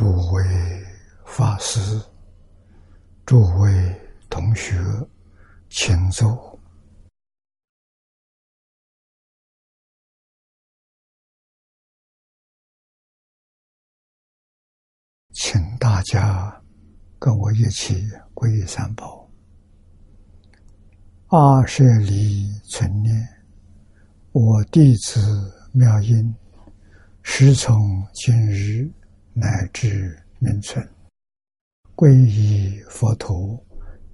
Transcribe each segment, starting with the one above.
诸位法师、诸位同学，请坐，请大家跟我一起皈依三宝。阿舍离存念，我弟子妙音，时从今日。乃至名存，皈依佛陀，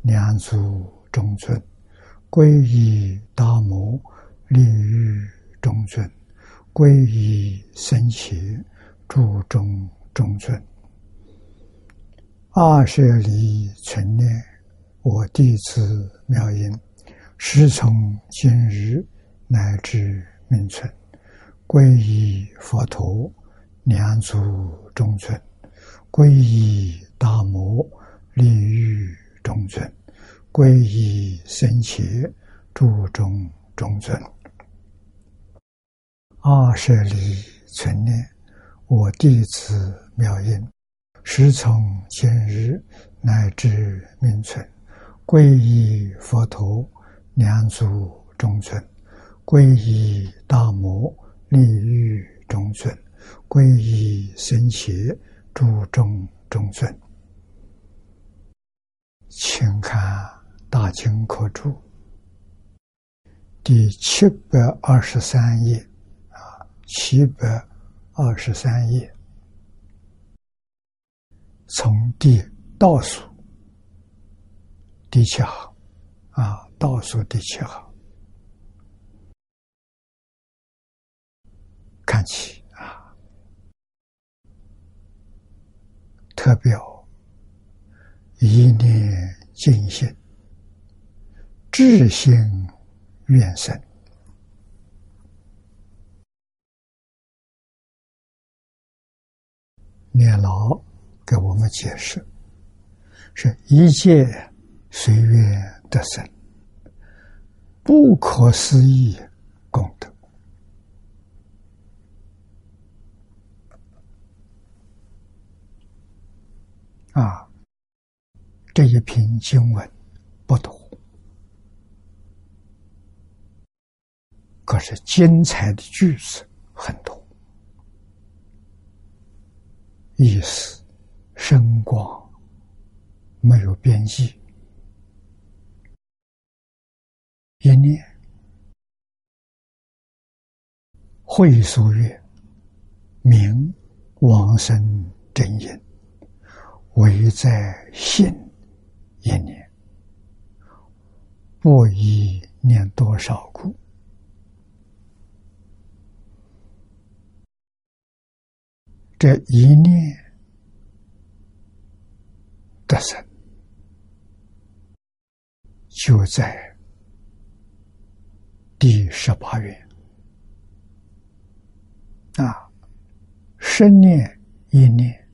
两足中尊；皈依大摩，利欲中尊；皈依僧伽，注中中尊。二舍离存念，我弟子妙音，师从今日乃至名存，皈依佛陀。两足中尊，皈依大摩利欲中尊，皈依僧伽注中中尊。二舍离存念，我弟子妙音，时从今日乃至命存，皈依佛陀两足中尊，皈依大摩利欲中尊。皈依僧伽，注中中尊，请看《大经科注》第七百二十三页，啊，七百二十三页，从第倒数第七行，啊，倒数第七行。看起。特表一念尽心，智心愿生。念老给我们解释：是一切随缘得生，不可思议功德。啊，这一篇经文不多，可是精彩的句子很多，意思深广，没有边际。一念会所月，名往生真言。唯在心一念，不一念多少故？这一念得生，就在第十八愿啊，生念一念。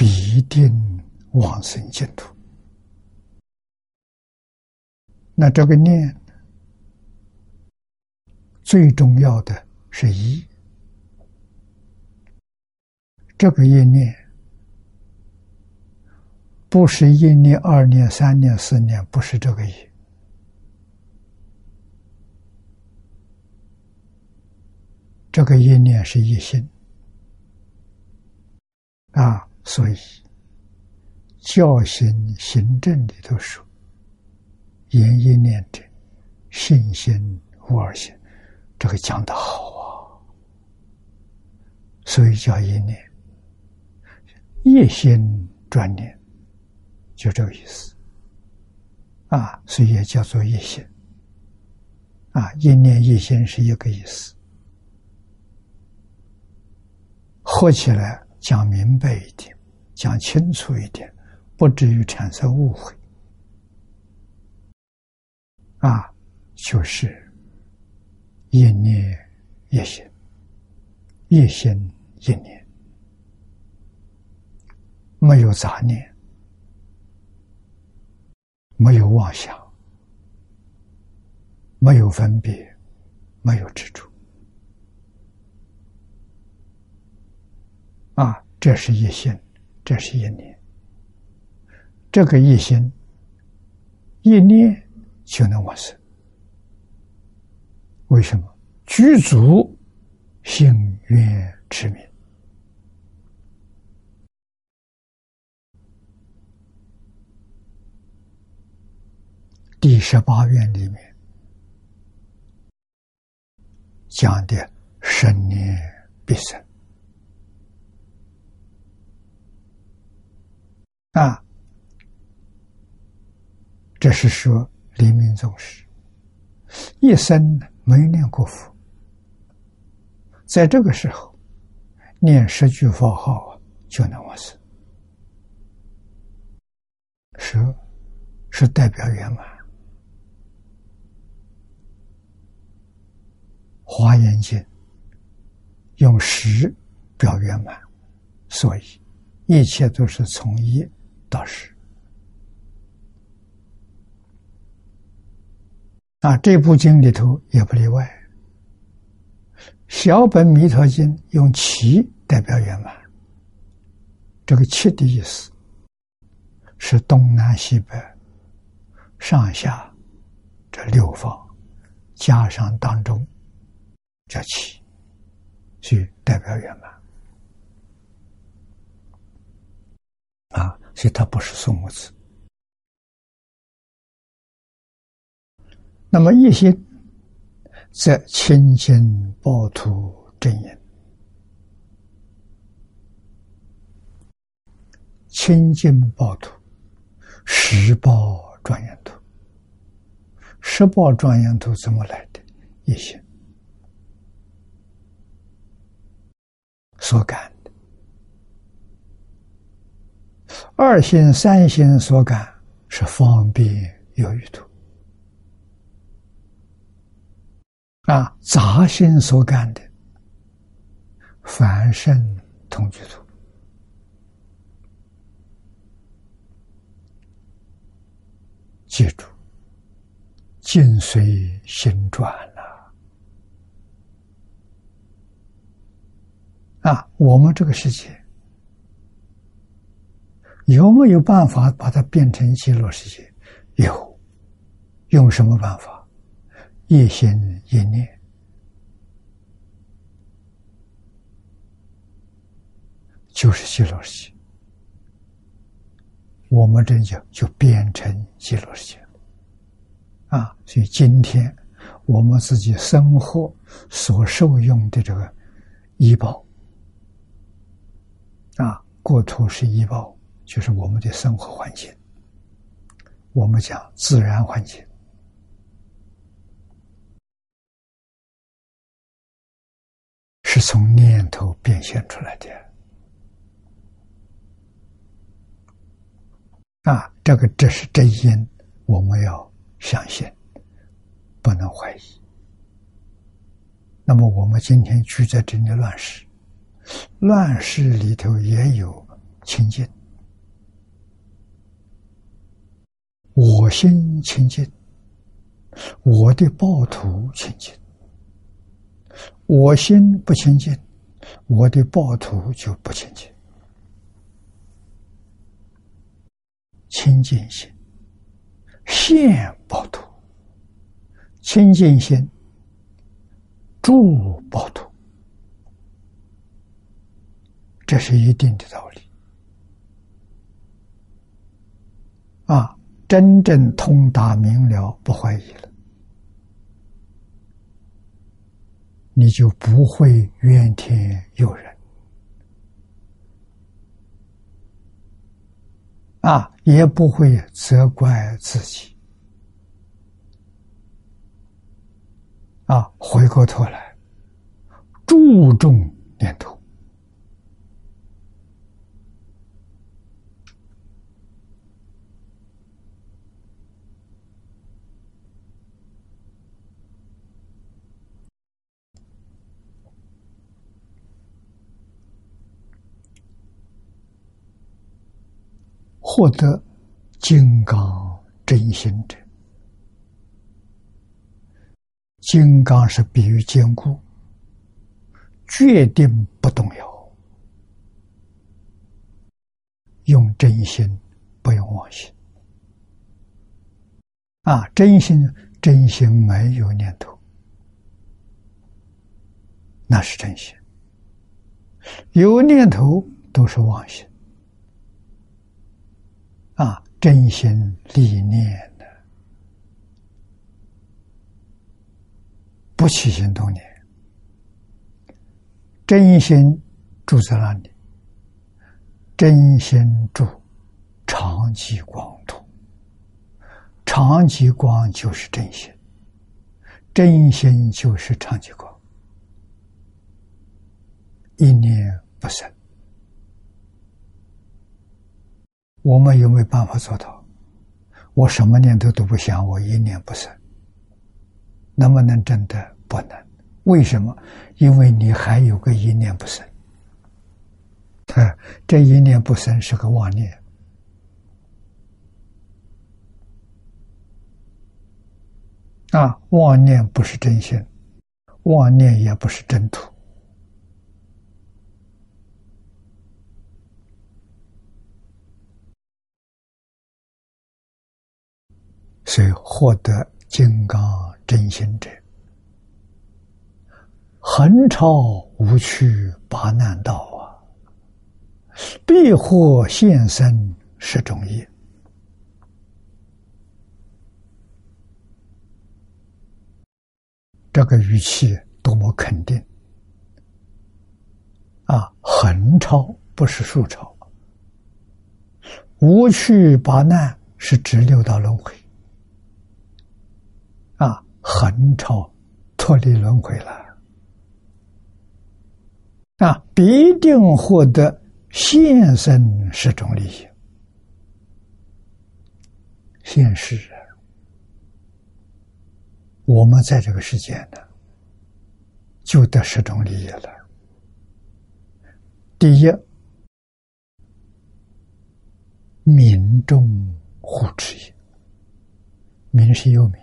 必定往生净土。那这个念最重要的是一，这个一念不是一念、二念、三念、四念，不是这个意。这个一念是一心啊。所以，教行行政里头说：“言一念者，信心无二心。”这个讲的好啊。所以叫一念，一心专念，就这个意思。啊，所以也叫做一心。啊，一念一心是一个意思。合起来。讲明白一点，讲清楚一点，不至于产生误会。啊，就是一念一心，一心一念，没有杂念，没有妄想，没有分别，没有执着。啊，这是一心，这是一念。这个一心一念就能往生。为什么？具足性愿之名。第十八愿里面讲的生念必生啊，这是说黎明宗师一生没念过佛，在这个时候念十句佛号就能往生，十是代表圆满。华严经用十表圆满，所以一切都是从一到十。啊，这部经里头也不例外。小本弥陀经用七代表圆满，这个七的意思是东南西北、上下这六方，加上当中。叫七，去代表圆满啊，所以它不是数目字。那么一些在清净报土正言，清净报土，十报庄严图，十报庄严图怎么来的？一些。所感二心、三心所感是方便有余土啊，杂心所感的凡圣同居土。记住，境随心转了。啊，我们这个世界有没有办法把它变成极乐世界？有，用什么办法？一心一念，就是极乐世界。我们这就就变成极乐世界。啊，所以今天我们自己生活所受用的这个医保。啊，国土是医保，就是我们的生活环境。我们讲自然环境，是从念头变现出来的。啊，这个这是真因，我们要相信，不能怀疑。那么，我们今天居在这里乱世。乱世里头也有清净，我心清净，我的暴徒清净；我心不清净，我的暴徒就不清净。清净心现暴徒，清净心住暴徒。这是一定的道理啊！真正通达明了，不怀疑了，你就不会怨天尤人啊，也不会责怪自己啊！回过头来，注重念头。获得金刚真心者，金刚是比喻坚固，决定不动摇。用真心，不用妄心。啊，真心真心没有念头，那是真心；有念头都是妄心。啊，真心立念的，不起心动念，真心住在那里，真心住长吉光土。长吉光就是真心，真心就是长吉光，一念不生。我们有没有办法做到？我什么念头都不想，我一念不生，能不能真的不能？为什么？因为你还有个一念不生，啊，这一念不生是个妄念。啊，妄念不是真心，妄念也不是真土，所以获得金刚真心者，横超无趣八难道啊，必获现身十种业。这个语气多么肯定啊！横超不是竖超，无趣八难是指六道轮回啊！横超脱离轮回了啊！必定获得现身十种利益，现世。我们在这个世界呢，就得十种利益了。第一，民众护持也，民是有民，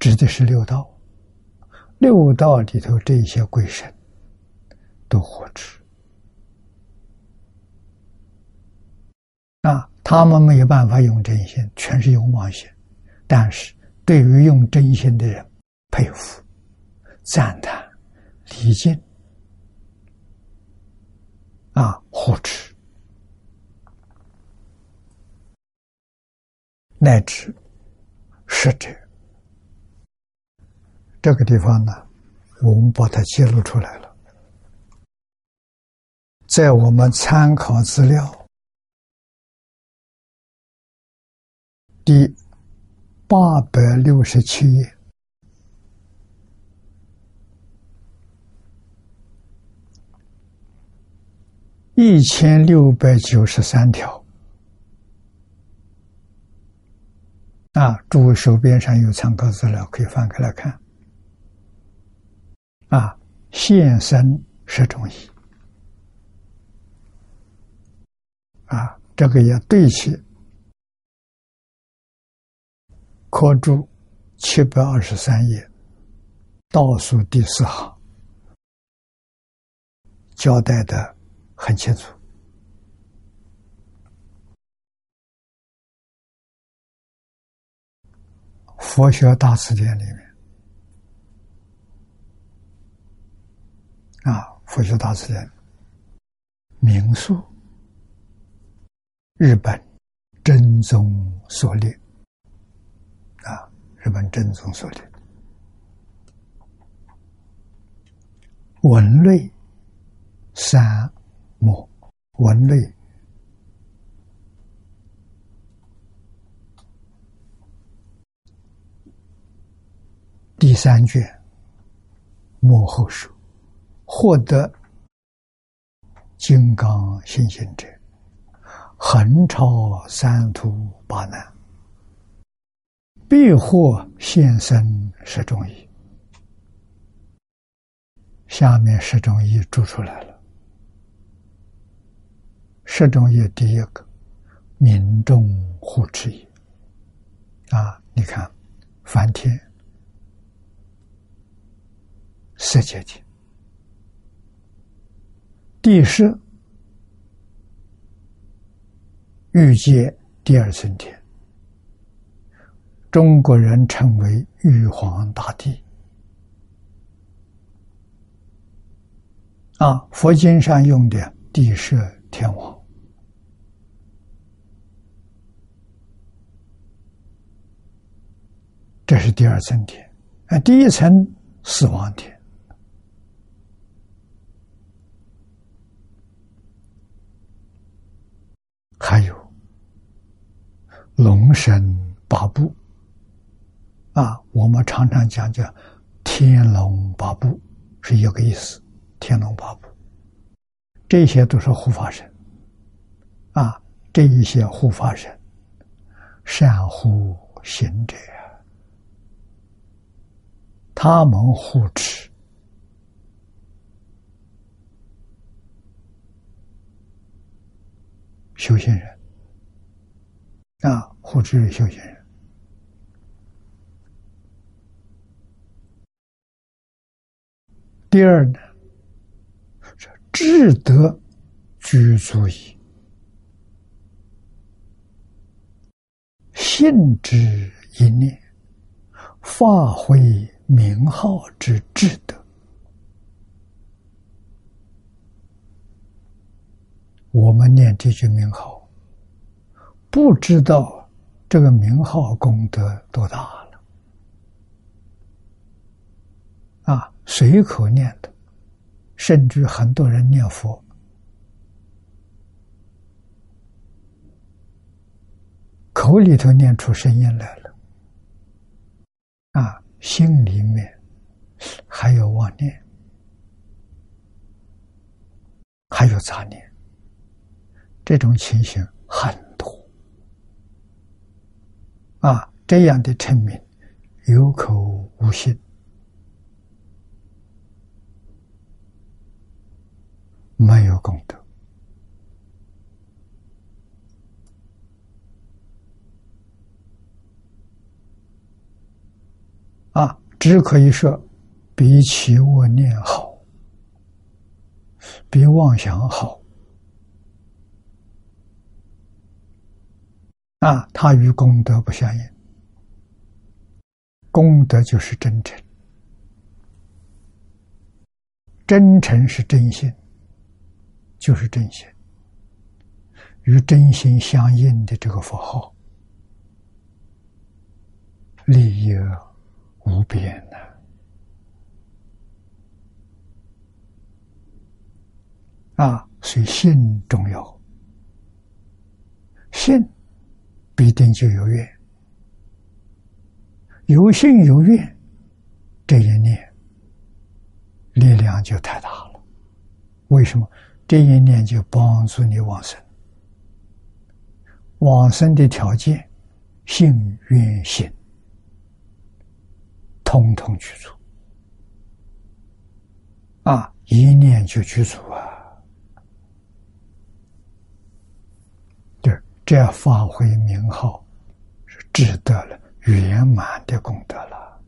指的是六道，六道里头这些鬼神都护持啊，他们没有办法用真心，全是用妄心，但是。对于用真心的人，佩服、赞叹、礼敬啊，护持，乃至使者，这个地方呢，我们把它揭露出来了，在我们参考资料第。八百六十七页，一千六百九十三条。啊，诸位手边上有参考资料，可以翻开来看。啊，现身十种意。啊，这个也对起。课注七百二十三页，倒数第四行，交代的很清楚。佛学大辞典里面，啊，佛学大辞典，民宿，日本真宗所列。日本正宗所的文类三目文类第三卷幕后书获得金刚信心者，横超三途八难。必获现身十种义，下面十种义注出来了。十种义第一个，民众护持义啊，你看，梵天、色界天、地势、欲界第二层天。中国人称为玉皇大帝。啊，佛经上用的地设天王，这是第二层天。啊，第一层死亡天，还有龙神八部。啊，我们常常讲叫天龙八部，是一个意思。天龙八部，这些都是护法神，啊，这一些护法神，善护行者，他们护持修行人，啊，护持修行人。第二呢？智德居足矣，信之一念，发挥名号之智德。我们念这句名号，不知道这个名号功德多大了啊！随口念的。甚至很多人念佛，口里头念出声音来了，啊，心里面还有妄念，还有杂念，这种情形很多，啊，这样的称名有口无心。没有功德。啊，只可以说比起我念好，比妄想好。啊，它与功德不相应。功德就是真诚，真诚是真心。就是真心，与真心相应的这个符号，利益无边呐！啊，所以信重要，信必定就有愿，有信有愿，这一念力量就太大了。为什么？这一念就帮助你往生，往生的条件，幸愿行，通通去除啊！一念就去除啊！对，这发挥名号，是值得了圆满的功德了。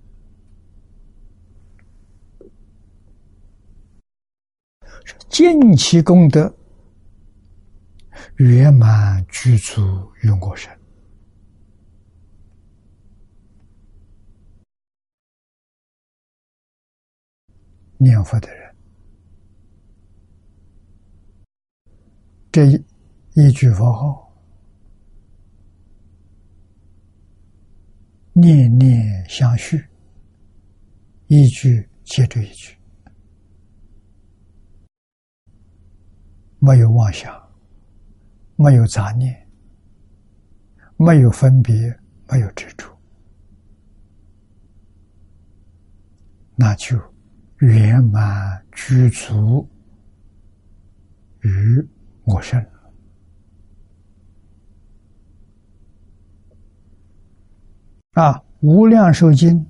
尽其功德，圆满具足于我身。念佛的人，这一一句佛号，念念相续，一句接着一句。没有妄想，没有杂念，没有分别，没有执着，那就圆满具足于我身啊！无量寿经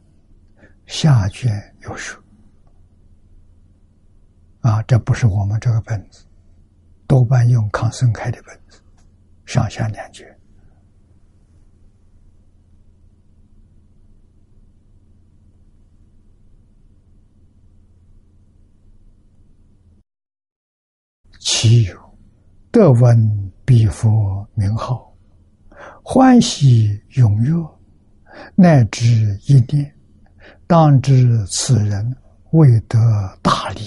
下卷有说啊，这不是我们这个本子。多半用康生开的本子，上下两卷。其有得闻彼佛名号，欢喜踊跃，乃至一念，当知此人未得大利，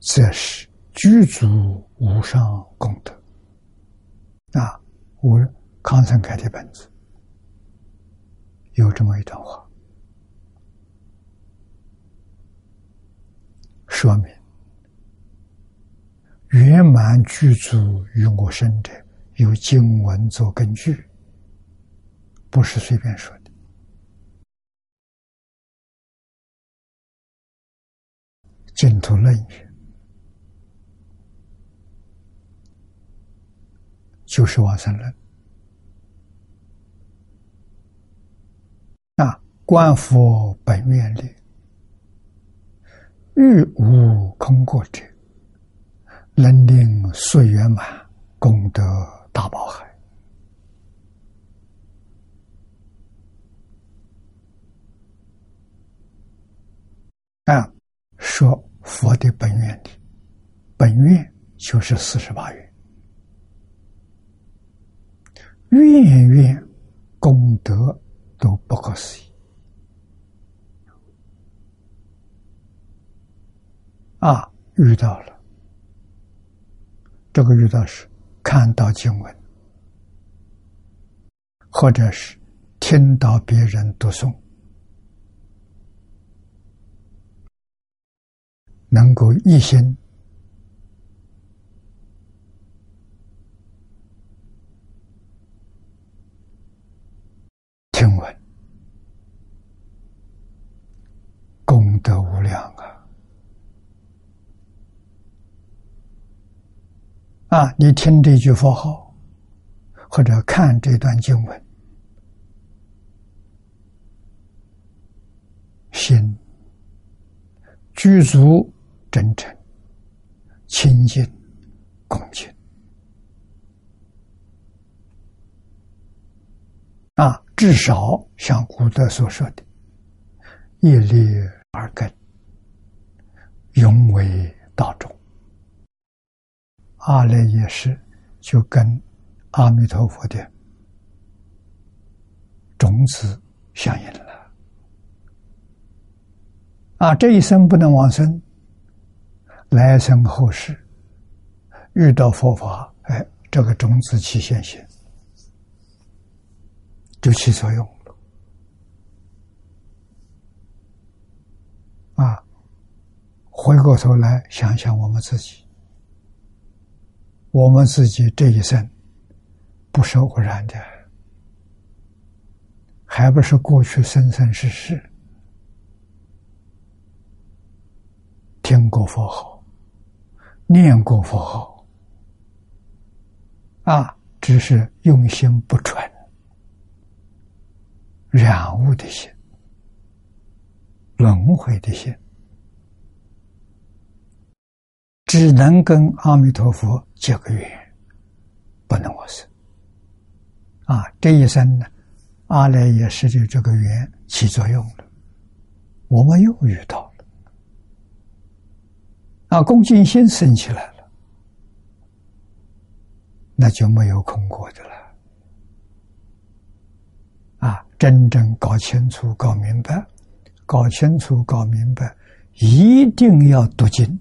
则是具足无上功德。啊，我康成开的本子有这么一段话，说明。圆满具足于我身者，有经文做根据，不是随便说的。净土论语就是往生论啊，观佛本愿力，欲无空过者。能令岁圆满，功德大宝海。啊，说佛的本愿的，本愿就是四十八愿，愿愿功德都不可思议。啊，遇到了。这个遇到是看到经文，或者是听到别人读诵，能够一心听闻，功德无量啊！啊！你听这句佛号，或者看这段经文，心具足真诚、清净、恭敬。啊，至少像古德所说的“业力而根，永为道中”。阿赖耶识就跟阿弥陀佛的种子相应了。啊，这一生不能往生，来生后世遇到佛法，哎，这个种子起现行，就起作用了。啊，回过头来想想我们自己。我们自己这一生不是偶然的，还不是过去生生世世听过佛号、念过佛号啊，只是用心不纯，染污的心、轮回的心。只能跟阿弥陀佛结个缘，不能往生。啊，这一生呢，阿赖耶识的这个缘起作用了，我们又遇到了，啊，恭敬心升起来了，那就没有空过的了。啊，真正搞清楚、搞明白，搞清楚、搞明白，一定要读经。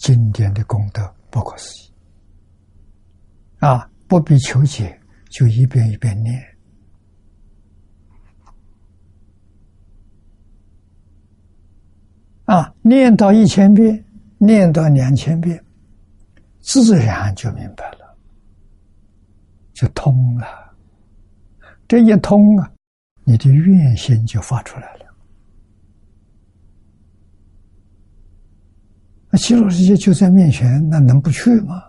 经典的功德不可思议啊！不必求解，就一遍一遍念啊！念到一千遍，念到两千遍，自然就明白了，就通了。这一通啊，你的愿心就发出来了。那极乐世界就在面前，那能不去吗？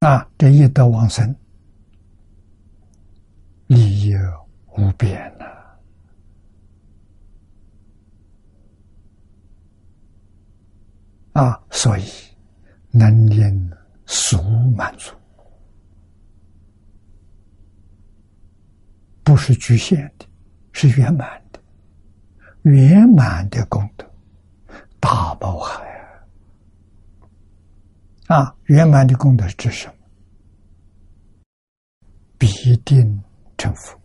啊，这一得往生，利益无边呐！啊所以能令俗满足，不是局限的，是圆满的。圆满的功德，大宝海啊！啊，圆满的功德是指什么？必定成佛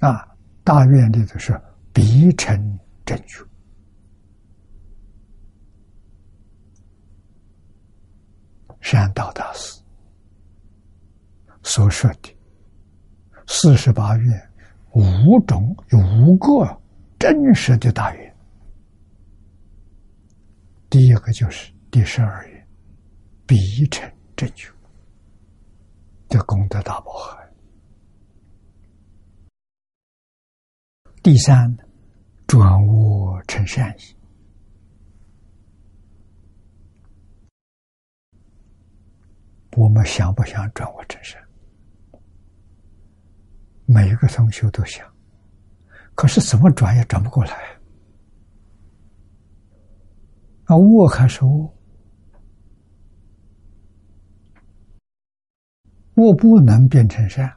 啊！大愿里的是必成正觉。山道大师所说的四十八愿，五种有五个真实的大愿。第一个就是第十二愿，必成正觉。的功德大宝海。第三，转恶成善意。我们想不想转恶成善？每一个同学都想，可是怎么转也转不过来。啊，恶还是恶？我不能变成善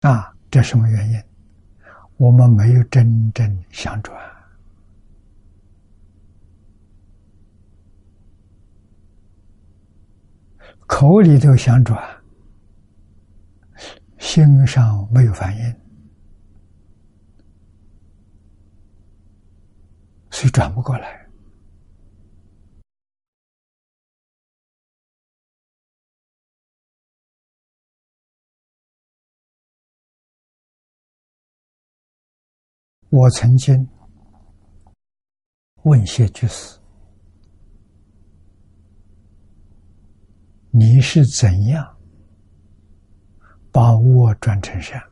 啊！这什么原因？我们没有真正想转，口里头想转，心上没有反应，所以转不过来。我曾经问谢居士：“你是怎样把我转成善？”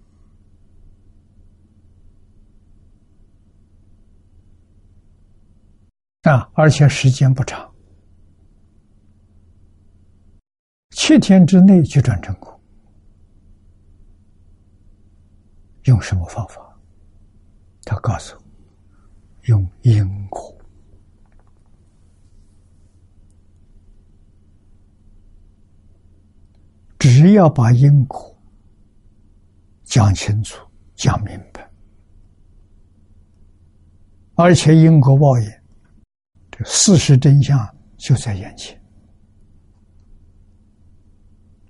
啊，而且时间不长，七天之内就转成功，用什么方法？他告诉我：“用因果，只要把因果讲清楚、讲明白，而且因果报应，这事实真相就在眼前，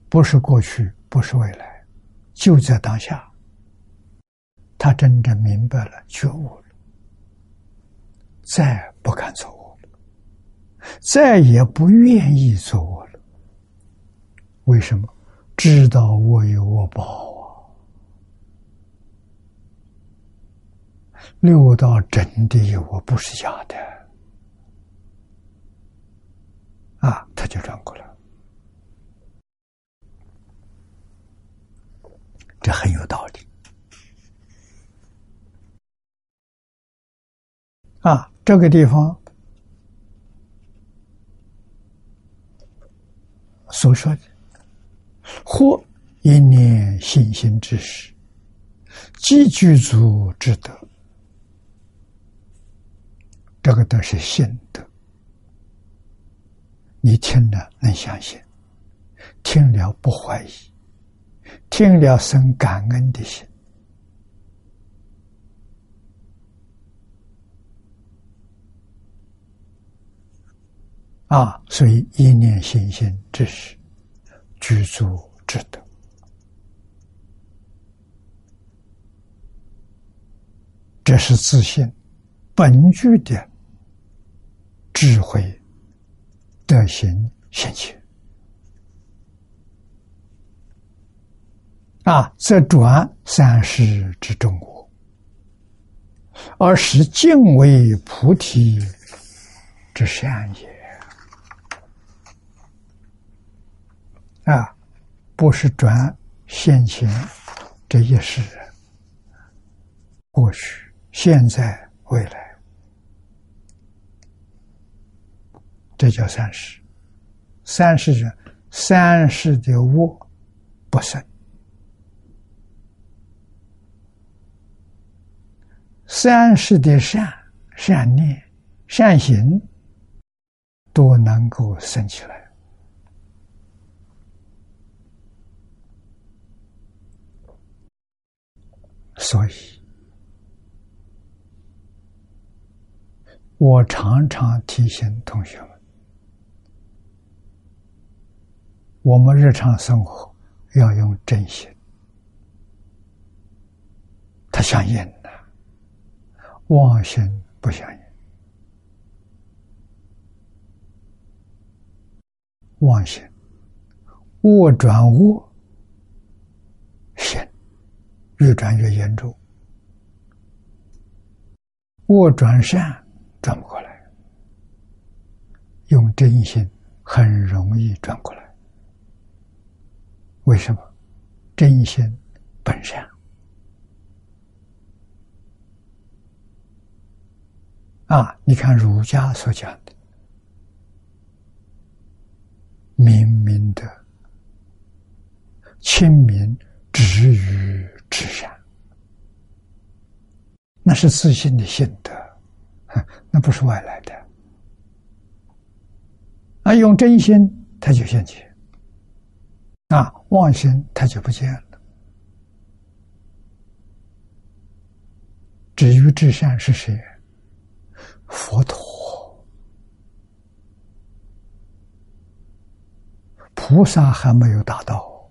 不是过去，不是未来，就在当下。”他真正明白了、觉悟了，再不敢做恶了，再也不愿意做恶了。为什么？知道我有我报啊！六道真的我，不是假的啊！他就转过来，这很有道理。啊，这个地方所说的“或一念信心之时，即具足之德”，这个都是信德。你听了能相信，听了不怀疑，听了生感恩的心。啊，所以一念信心之时，具足之德，这是自信本具的智慧德行现。啊，则转三世之中国，而是敬为菩提之善也。啊，不是转现前这一世，过去、现在、未来，这叫三世。三世人，三世的我不生，三世的善、善念、善行都能够生起来。所以，我常常提醒同学们，我们日常生活要用真心。他相应的，妄心不相应。妄心，恶转恶，心越转越严重；恶转善，转不过来。用真心很容易转过来。为什么？真心本善。啊！你看儒家所讲的明明德、亲民、止于至善，那是自信的心德，那不是外来的。啊，用真心，他就现起；啊，妄心，他就不见了。至于至善是谁？佛陀、菩萨还没有达到，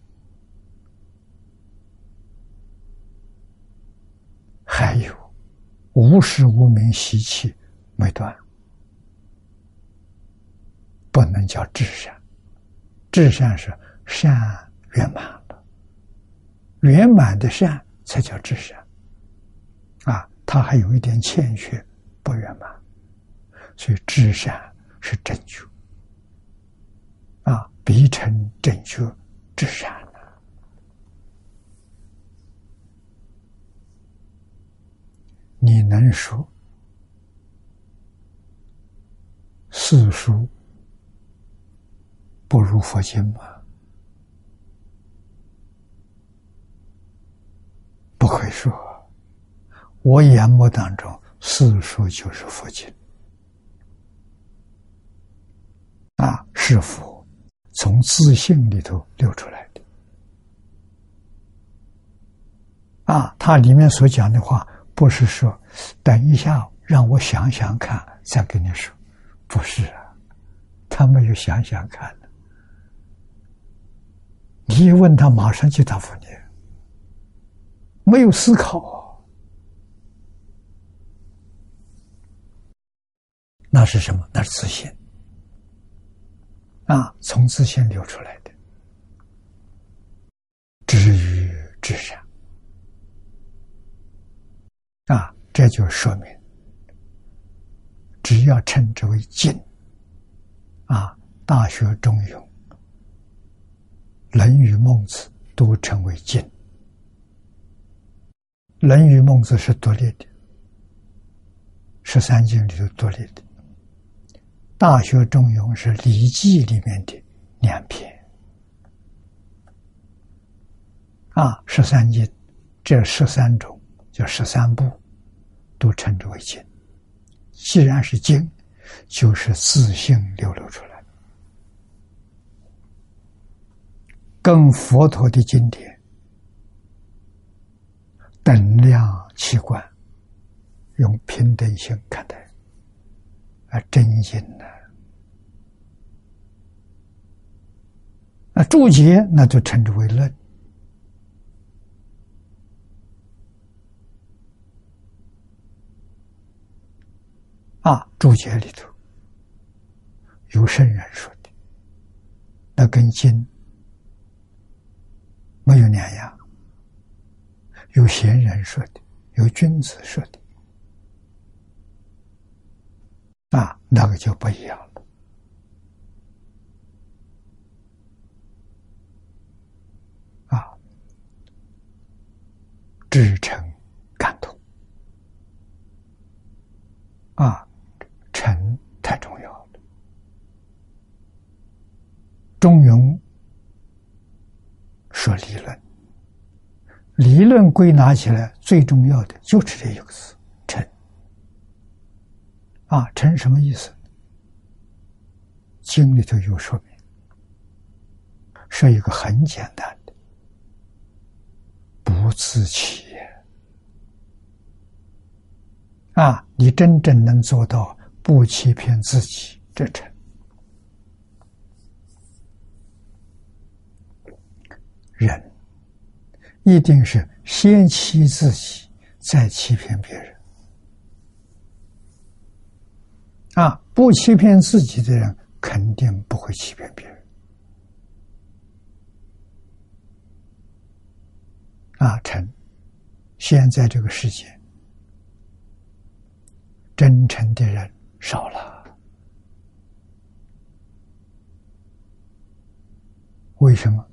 还有无时无明习气没断，不能叫至善。至善是善圆满了，圆满的善才叫至善。啊，他还有一点欠缺，不圆满。所以，至善是正觉啊，必成正觉至善你能说四书不如佛经吗？不可以说，我眼目当中，四书就是佛经。啊，是佛从自信里头流出来的。啊，他里面所讲的话，不是说等一下让我想想看再跟你说，不是啊，他没有想想看的。你一问他，马上就答复你，没有思考，那是什么？那是自信。啊，从自信流出来的，至于至善。啊，这就说明，只要称之为经，啊，《大学》《中庸》《论语》《孟子》都称为经，《论语》《孟子》是独立的，十三经里头独立的。《大学》《中庸》是《礼记》里面的两篇，啊，十三经，这十三种叫十三部，都称之为经。既然是经，就是自性流露出来，跟佛陀的经典等量齐观，用平等心看待。真经呢？那注解那就称之为论啊。注解里头有圣人说的，那跟经没有两样；有贤人说的，有君子说的。啊，那个就不一样了。啊，至诚感通。啊，太重要了。中庸说理论，理论归纳起来最重要的就是这一个字。啊，成什么意思？经里头有说明，是一个很简单的，不自欺，啊，你真正能做到不欺骗自己，这成。人一定是先欺自己，再欺骗别人。啊，不欺骗自己的人，肯定不会欺骗别人。啊，成，现在这个世界，真诚的人少了。为什么？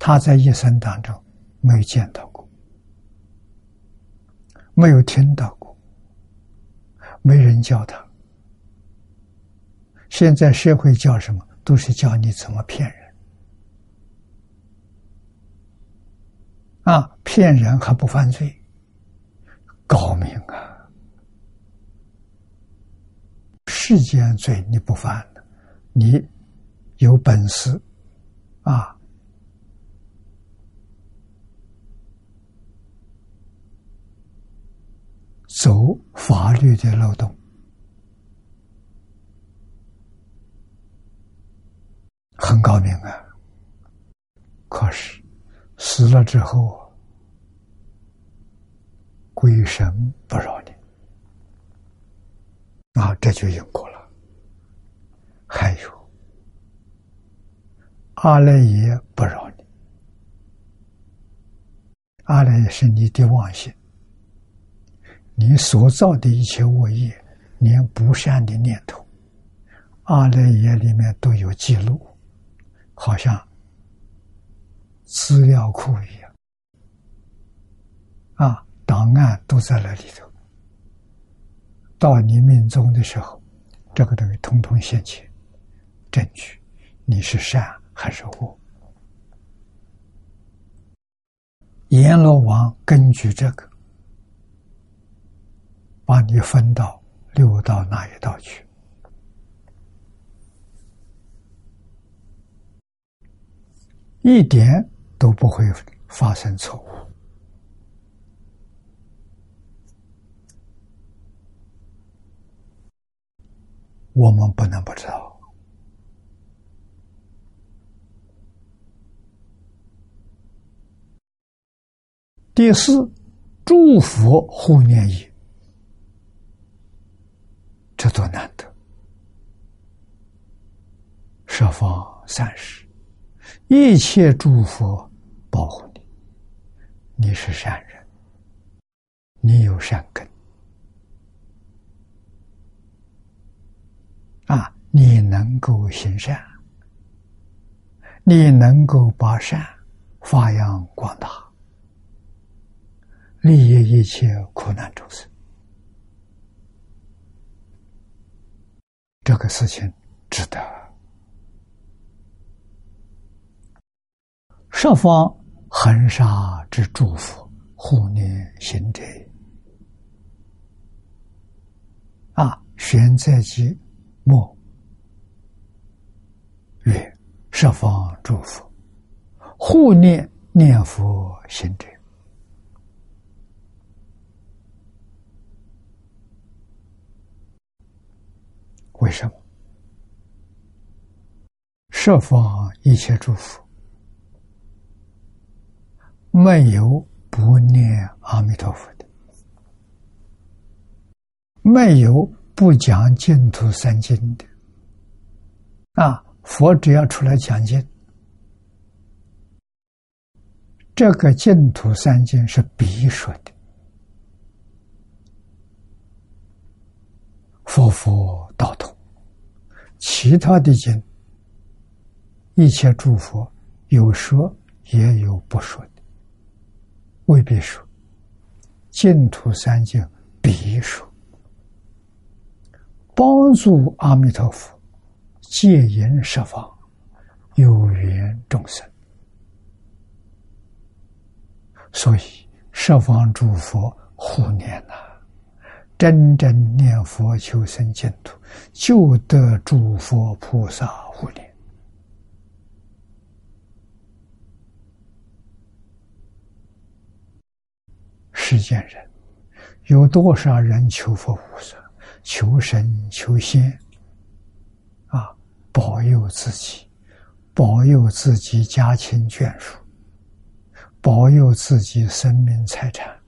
他在一生当中没有见到过，没有听到过，没人教他。现在社会教什么？都是教你怎么骗人。啊，骗人还不犯罪，高明啊！世间罪你不犯了，你有本事啊！走法律的漏洞，很高明啊！可是死了之后，鬼神不饶你啊！这就因果了。还有阿赖耶不饶你，阿赖耶是你的妄心。你所造的一切恶业，连不善的念头，阿赖耶里面都有记录，好像资料库一样，啊，档案都在那里头。到你命中的时候，这个东西通通现前，证据你是善还是恶。阎罗王根据这个。把你分到六道那一道去，一点都不会发生错误。我们不能不知道。第四，祝福护念意。这多难得！设方三世，一切诸佛保护你。你是善人，你有善根啊！你能够行善，你能够把善发扬光大，利益一切苦难众生。这个事情值得设方恒沙之祝福护念行者啊，玄在即末曰设方祝福护念念佛行者。为什么？设法一切祝福，没有不念阿弥陀佛的，没有不讲净土三经的。啊，佛只要出来讲经，这个净土三经是必说的。佛佛道统，其他的经，一切诸佛有说也有不说的，未必说。净土三经必说，帮助阿弥陀佛。戒淫十方有缘众生，所以十方诸佛护念呐。真正念佛求生净土，就得诸佛菩萨护念。世间人有多少人求佛菩萨、求神、求仙，保佑自己，保佑自己家亲眷属，保佑自己生命财产，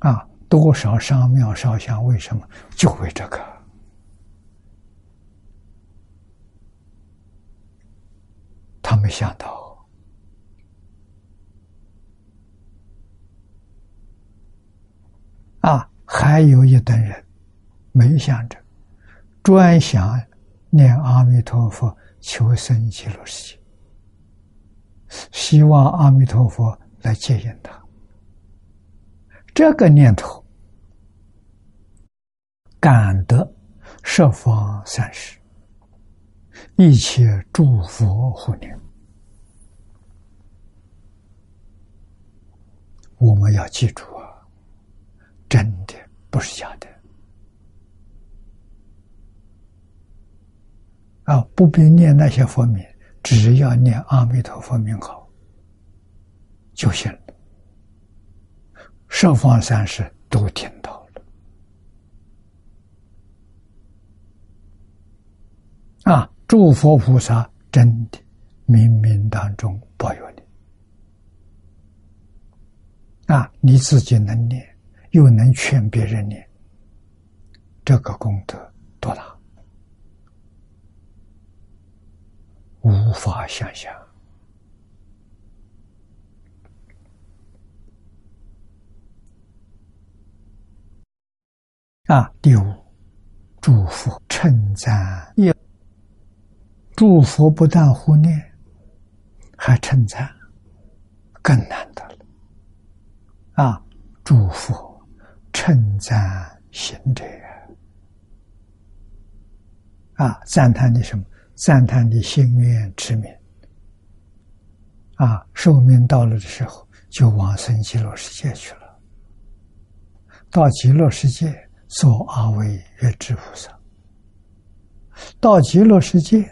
啊，多少上庙烧香，为什么？就为这个。他没想到，啊，还有一等人没想着，专想念阿弥陀佛求生极乐世界，希望阿弥陀佛来接引他。这个念头，感得十方三世一切诸佛护念。我们要记住啊，真的不是假的啊！不必念那些佛名，只要念阿弥陀佛名号就行了。十方三世都听到了啊！诸佛菩萨真的冥冥当中保佑你。啊，你自己能念，又能劝别人念，这个功德多大，无法想象。啊，第五，祝福称赞，祝福不但护念，还称赞，更难得了。啊！祝福、称赞行者啊！赞叹你什么？赞叹你心愿之名啊！寿命到了的时候，就往生极乐世界去了。到极乐世界做阿惟越智菩萨，到极乐世界。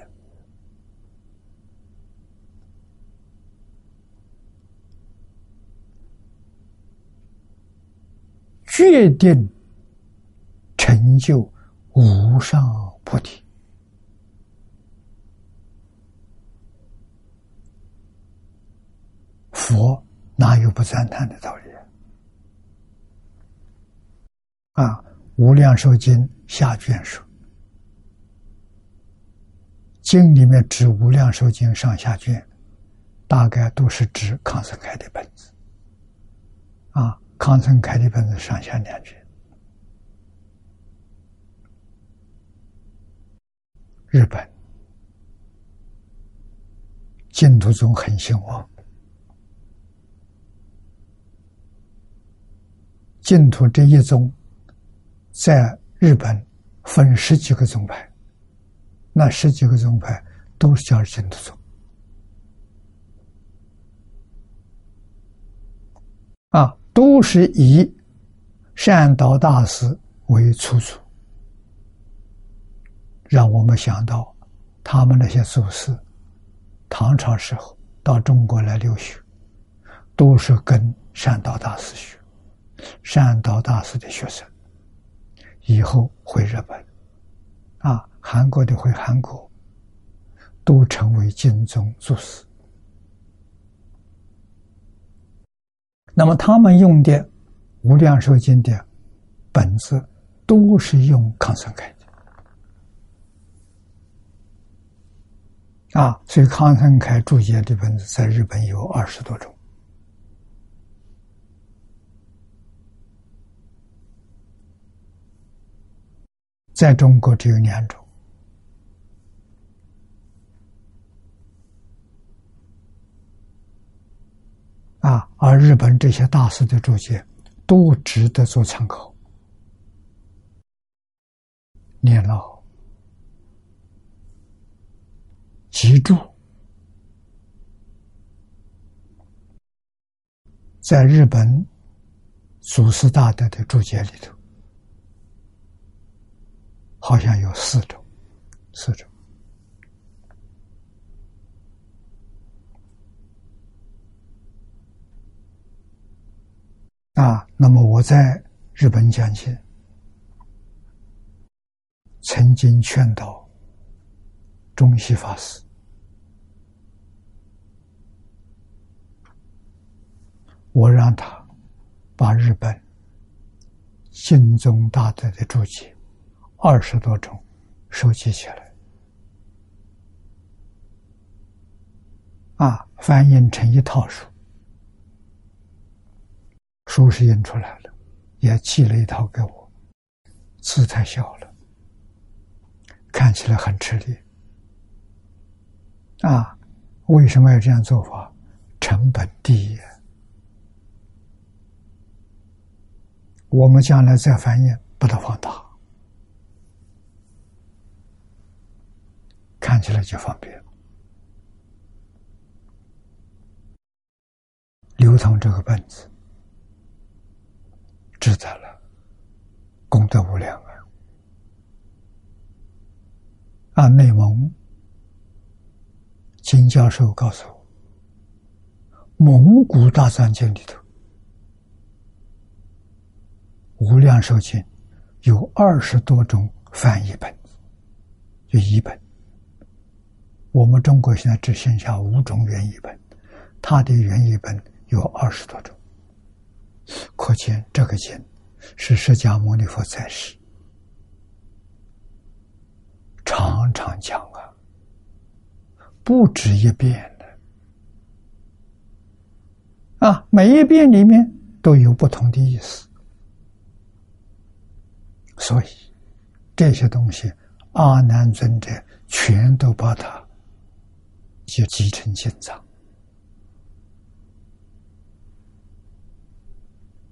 决定成就无上菩提，佛哪有不赞叹的道理啊？《无量寿经》下卷说，经里面指《无量寿经》上下卷，大概都是指康生开的本子啊。康成开的本子上下两卷，日本净土宗很兴旺，净土这一宗在日本分十几个宗派，那十几个宗派都是叫净土宗。啊。都是以善导大师为出处，让我们想到他们那些祖师，唐朝时候到中国来留学，都是跟善导大师学，善导大师的学生，以后回日本，啊，韩国的回韩国，都成为经宗祖师。那么他们用的《无量寿经》的本子，都是用康生开的。啊，所以康生开注解的本子在日本有二十多种，在中国只有两种。啊，而日本这些大师的注解都值得做参考。念牢，记住，在日本祖师大德的注解里头，好像有四种，四种。啊，那么我在日本讲经，曾经劝导中西法师，我让他把日本心宗大德的注解二十多种收集起来，啊，翻译成一套书。书是印出来了，也寄了一套给我，字太小了，看起来很吃力。啊，为什么要这样做法？成本低。我们将来再翻译，把它放大，看起来就方便，流通这个本子。志在了，功德无量啊！按内蒙金教授告诉我，《蒙古大藏经》里头，《无量寿经》有二十多种翻译本，就译本。我们中国现在只剩下五种原译本，他的原译本有二十多种。可见这个经是释迦牟尼佛在世常常讲啊，不止一遍的。啊，每一遍里面都有不同的意思，所以这些东西阿难尊者全都把它就集成经藏。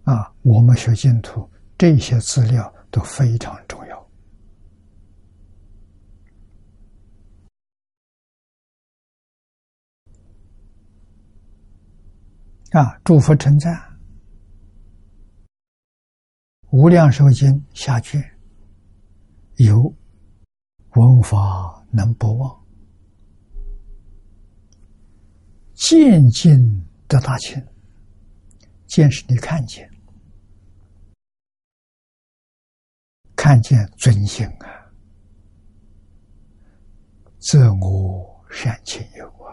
啊，我们学净土，这些资料都非常重要。啊，诸佛称赞，《无量寿经》下卷有闻法能不忘，见尽得大清，见是你看见。看见尊心啊，自我善亲友啊，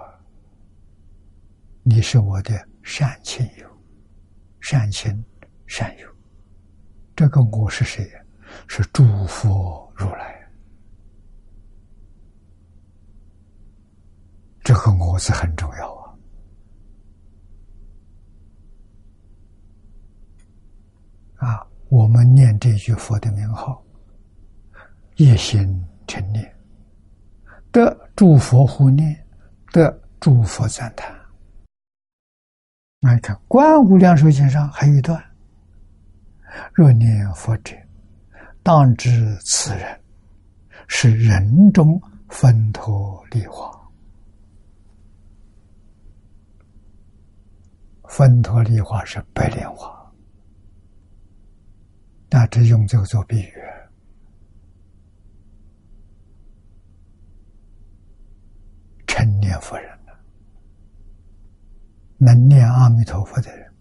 你是我的善亲友、善亲、善友。这个我是谁呀？是诸佛如来。这个我是很重要啊！啊，我们念这句佛的名号。一心成念，得诸佛护念，得诸佛赞叹。那你看《观无量寿经》上还有一段：若念佛者，当知此人是人中分脱利华。分脱利华是白莲花，那只用这个做比喻。成年佛人了，能念阿弥陀佛的人，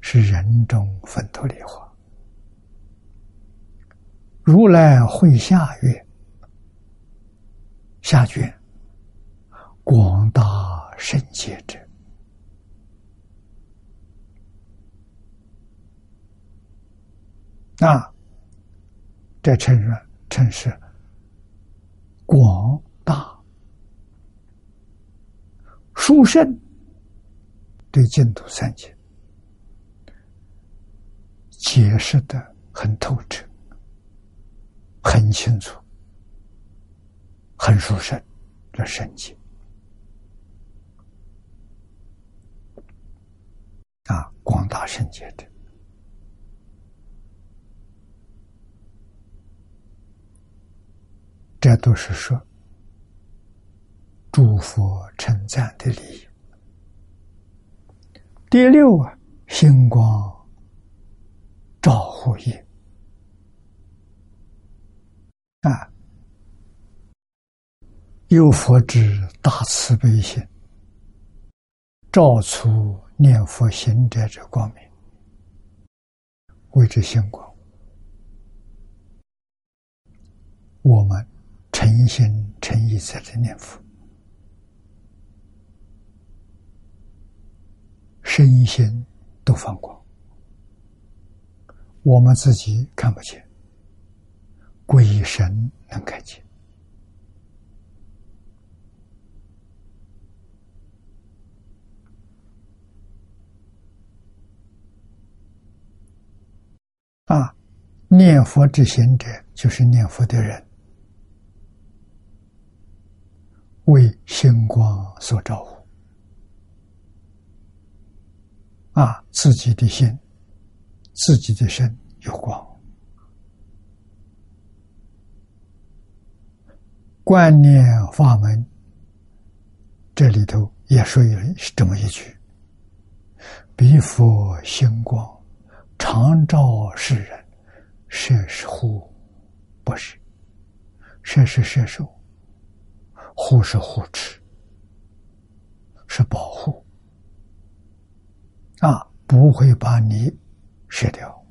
是人中分脱离化。如来会下月下卷，广大圣界者，啊，这称是称是广大。书圣对净土三界解释的很透彻、很清楚、很殊胜，这圣界啊，广大圣洁的，这都是说。诸佛称赞的理由。第六啊，星光照护业啊，有佛之大慈悲心，照出念佛行者之光明。谓之星光。我们诚心诚意在这念佛，身心都放光。我们自己看不见，鬼神能看见。啊，念佛之行者，就是念佛的人，为星光所照护。啊，自己的心。自己的身有光，观念法门这里头也说有是这么一句：“彼佛星光，常照世人，摄是护，不是；摄是摄受，护是护持，是保护。啊，不会把你。”失掉。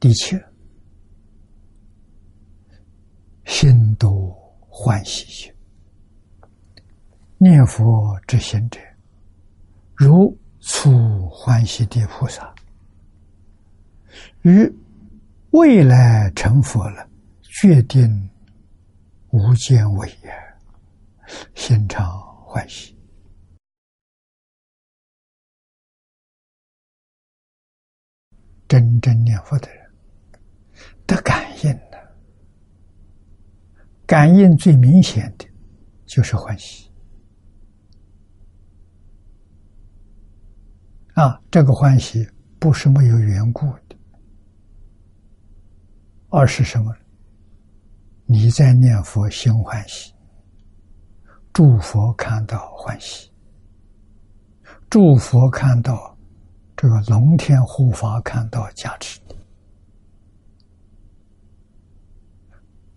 第七，心都欢喜心。念佛之行者，如初欢喜地菩萨，于未来成佛了，决定无见为也，心常欢喜。真正念佛的人得感应的，感应最明显的，就是欢喜。啊，这个欢喜不是没有缘故的，而是什么？你在念佛心欢喜，诸佛看到欢喜，诸佛看到。这个龙天护法看到加持，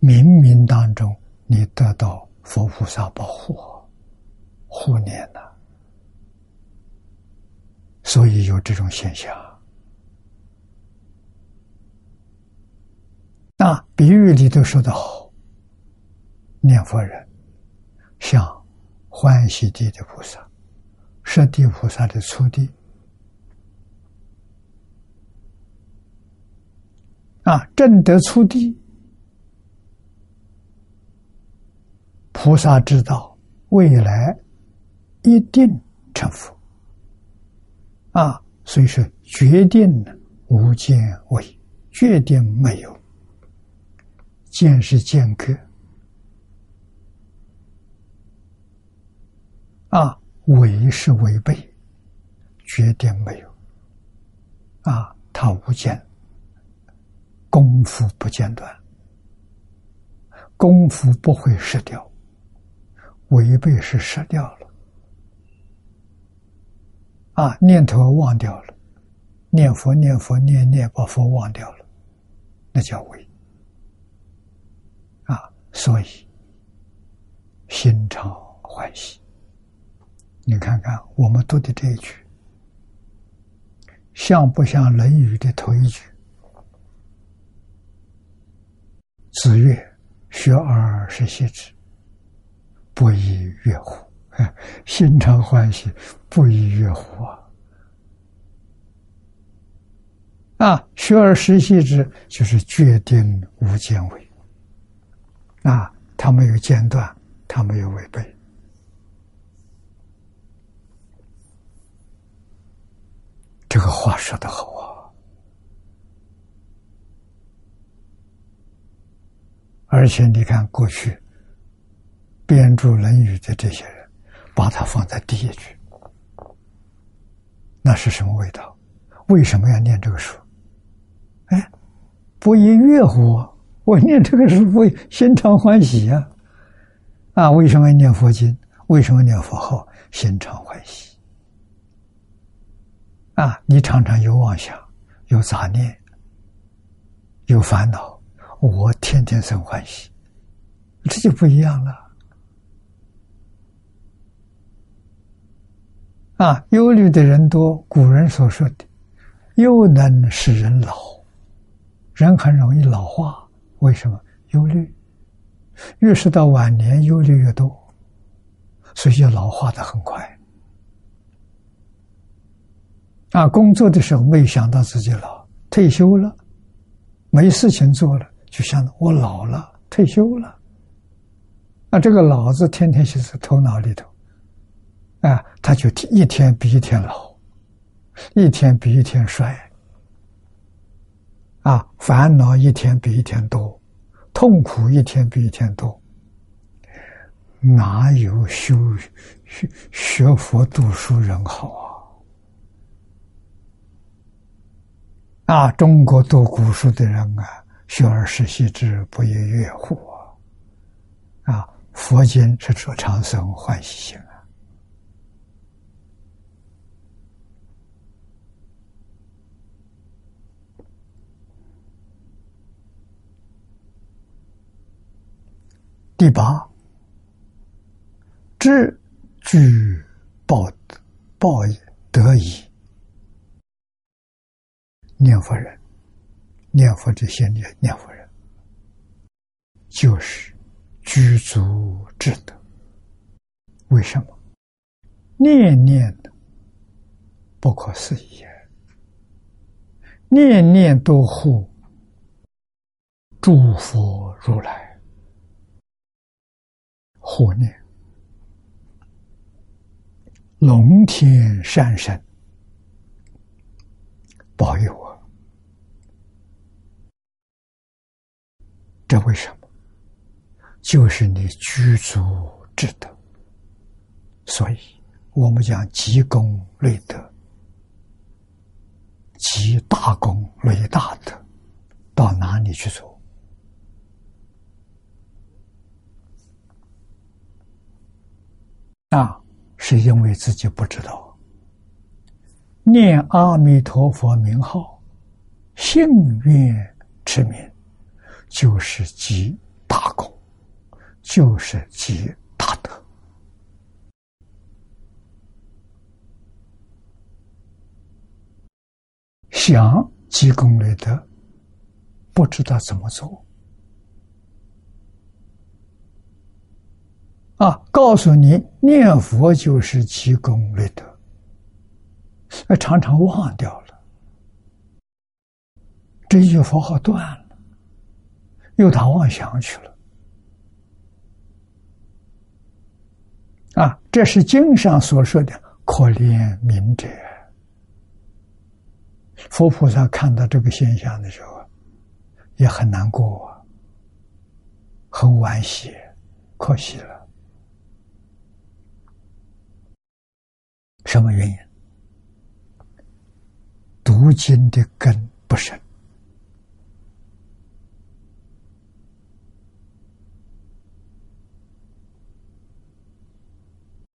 冥冥当中你得到佛菩萨保护护念了，所以有这种现象。那比喻里头说的好，念佛人像欢喜地的菩萨，是地菩萨的初地。啊，正得初地，菩萨知道未来一定成佛。啊，所以说决定无间位，决定没有见是见客。啊，违是违背，决定没有。啊，他无间。功夫不间断，功夫不会失掉，违背是失掉了，啊，念头忘掉了，念佛念佛念念把佛忘掉了，那叫违，啊，所以心常欢喜。你看看我们读的这一句，像不像《论语》的头一句？子曰：“学而时习之，不亦乐乎？心常欢喜，不亦乐乎啊！啊，学而时习之，就是决定无间违。啊，他没有间断，他没有违背。这个话说的好啊！”而且你看，过去编著《论语》的这些人，把它放在第一句，那是什么味道？为什么要念这个书？哎，不亦乐乎？我念这个书为心常欢喜呀！啊，为什么要念佛经？为什么念佛号？心常欢喜。啊，你常常有妄想，有杂念，有烦恼。我天天生欢喜，这就不一样了。啊，忧虑的人多。古人所说的“又能使人老”，人很容易老化。为什么？忧虑，越是到晚年，忧虑越多，所以要老化的很快。啊，工作的时候没想到自己老，退休了，没事情做了，就想到我老了，退休了。啊，这个“老”字天天写在头脑里头，啊，他就一天比一天老，一天比一天衰，啊，烦恼一天比一天多，痛苦一天比一天多，哪有修学学佛读书人好啊？啊，中国读古书的人啊，学而时习之，不亦说乎啊！佛经是说长生欢喜心啊！第八，知具报报得以念佛人，念佛这些念念佛人，就是。居足之德，为什么？念念的不可思议，念念都护诸佛如来护念，龙天善神保佑我，这为什么？就是你居足之德，所以我们讲积功累德，积大功累大德，到哪里去做？啊，是因为自己不知道，念阿弥陀佛名号，幸运持名，就是积大功。就是积大德，想积功累德，不知道怎么做啊！告诉你，念佛就是积功累德，常常忘掉了，这句佛号断了，又打妄想去了。啊，这是经上所说的可怜悯者。佛菩萨看到这个现象的时候，也很难过，很惋惜，可惜了。什么原因？读经的根不深。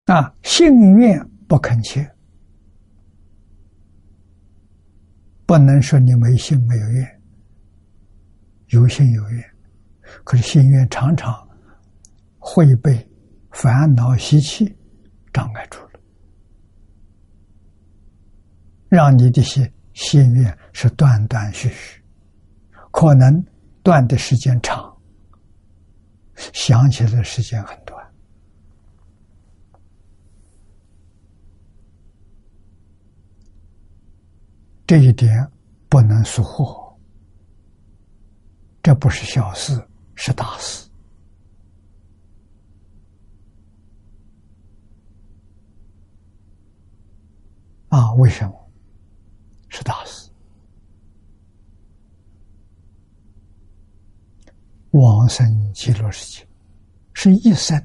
啊，心愿不恳切，不能说你没心没有愿，有心有愿，可是心愿常常会被烦恼习气障碍住了，让你的心心愿是断断续续，可能断的时间长，想起来的时间很短。这一点不能疏忽，这不是小事，是大事。啊，为什么是大事？往生极乐世界是一生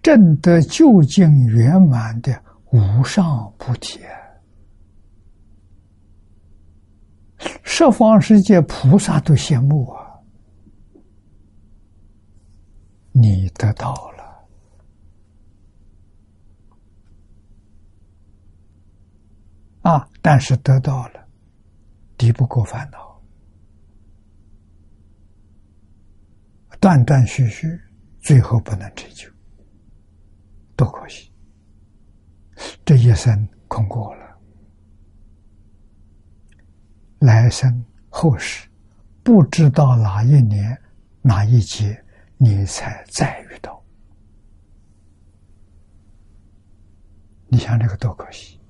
证得究竟圆满的无上菩提。十方世界菩萨都羡慕啊！你得到了。啊，但是得到了，敌不过烦恼，断断续续，最后不能成就，多可惜。这一生空过了，来生后世不知道哪一年哪一劫，你才再遇到。你想这个多可惜？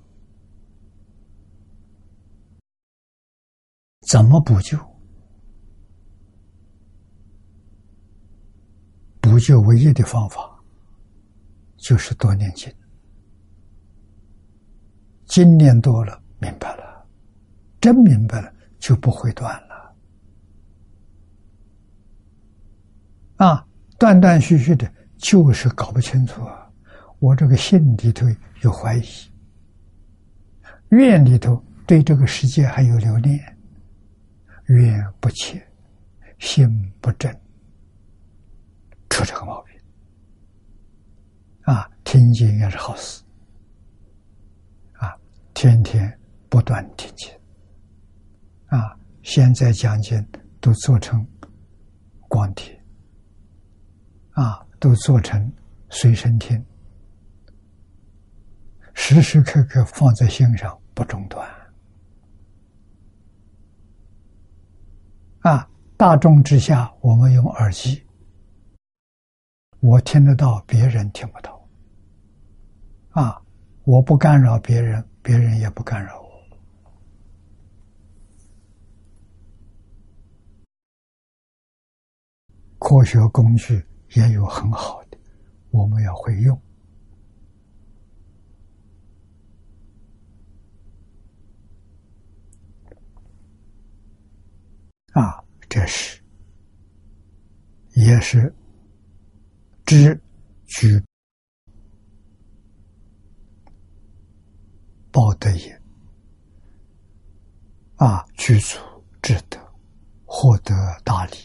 怎么补救？补救唯一的方法就是多念经。经念多了，明白了，真明白了，就不会断了。啊，断断续续的，就是搞不清楚啊！我这个心里头有怀疑，愿里头对这个世界还有留恋，愿不切，心不正，出这个毛病。啊，听经也是好事。啊天天不断听经，啊！现在讲经都做成光碟，啊，都做成随身听，时时刻刻放在心上不中断。啊，大众之下，我们用耳机，我听得到，别人听不到。啊，我不干扰别人。别人也不干扰我。科学工具也有很好的，我们要会用。啊，这是也是知举。报德也，啊，具足智德，获得大利，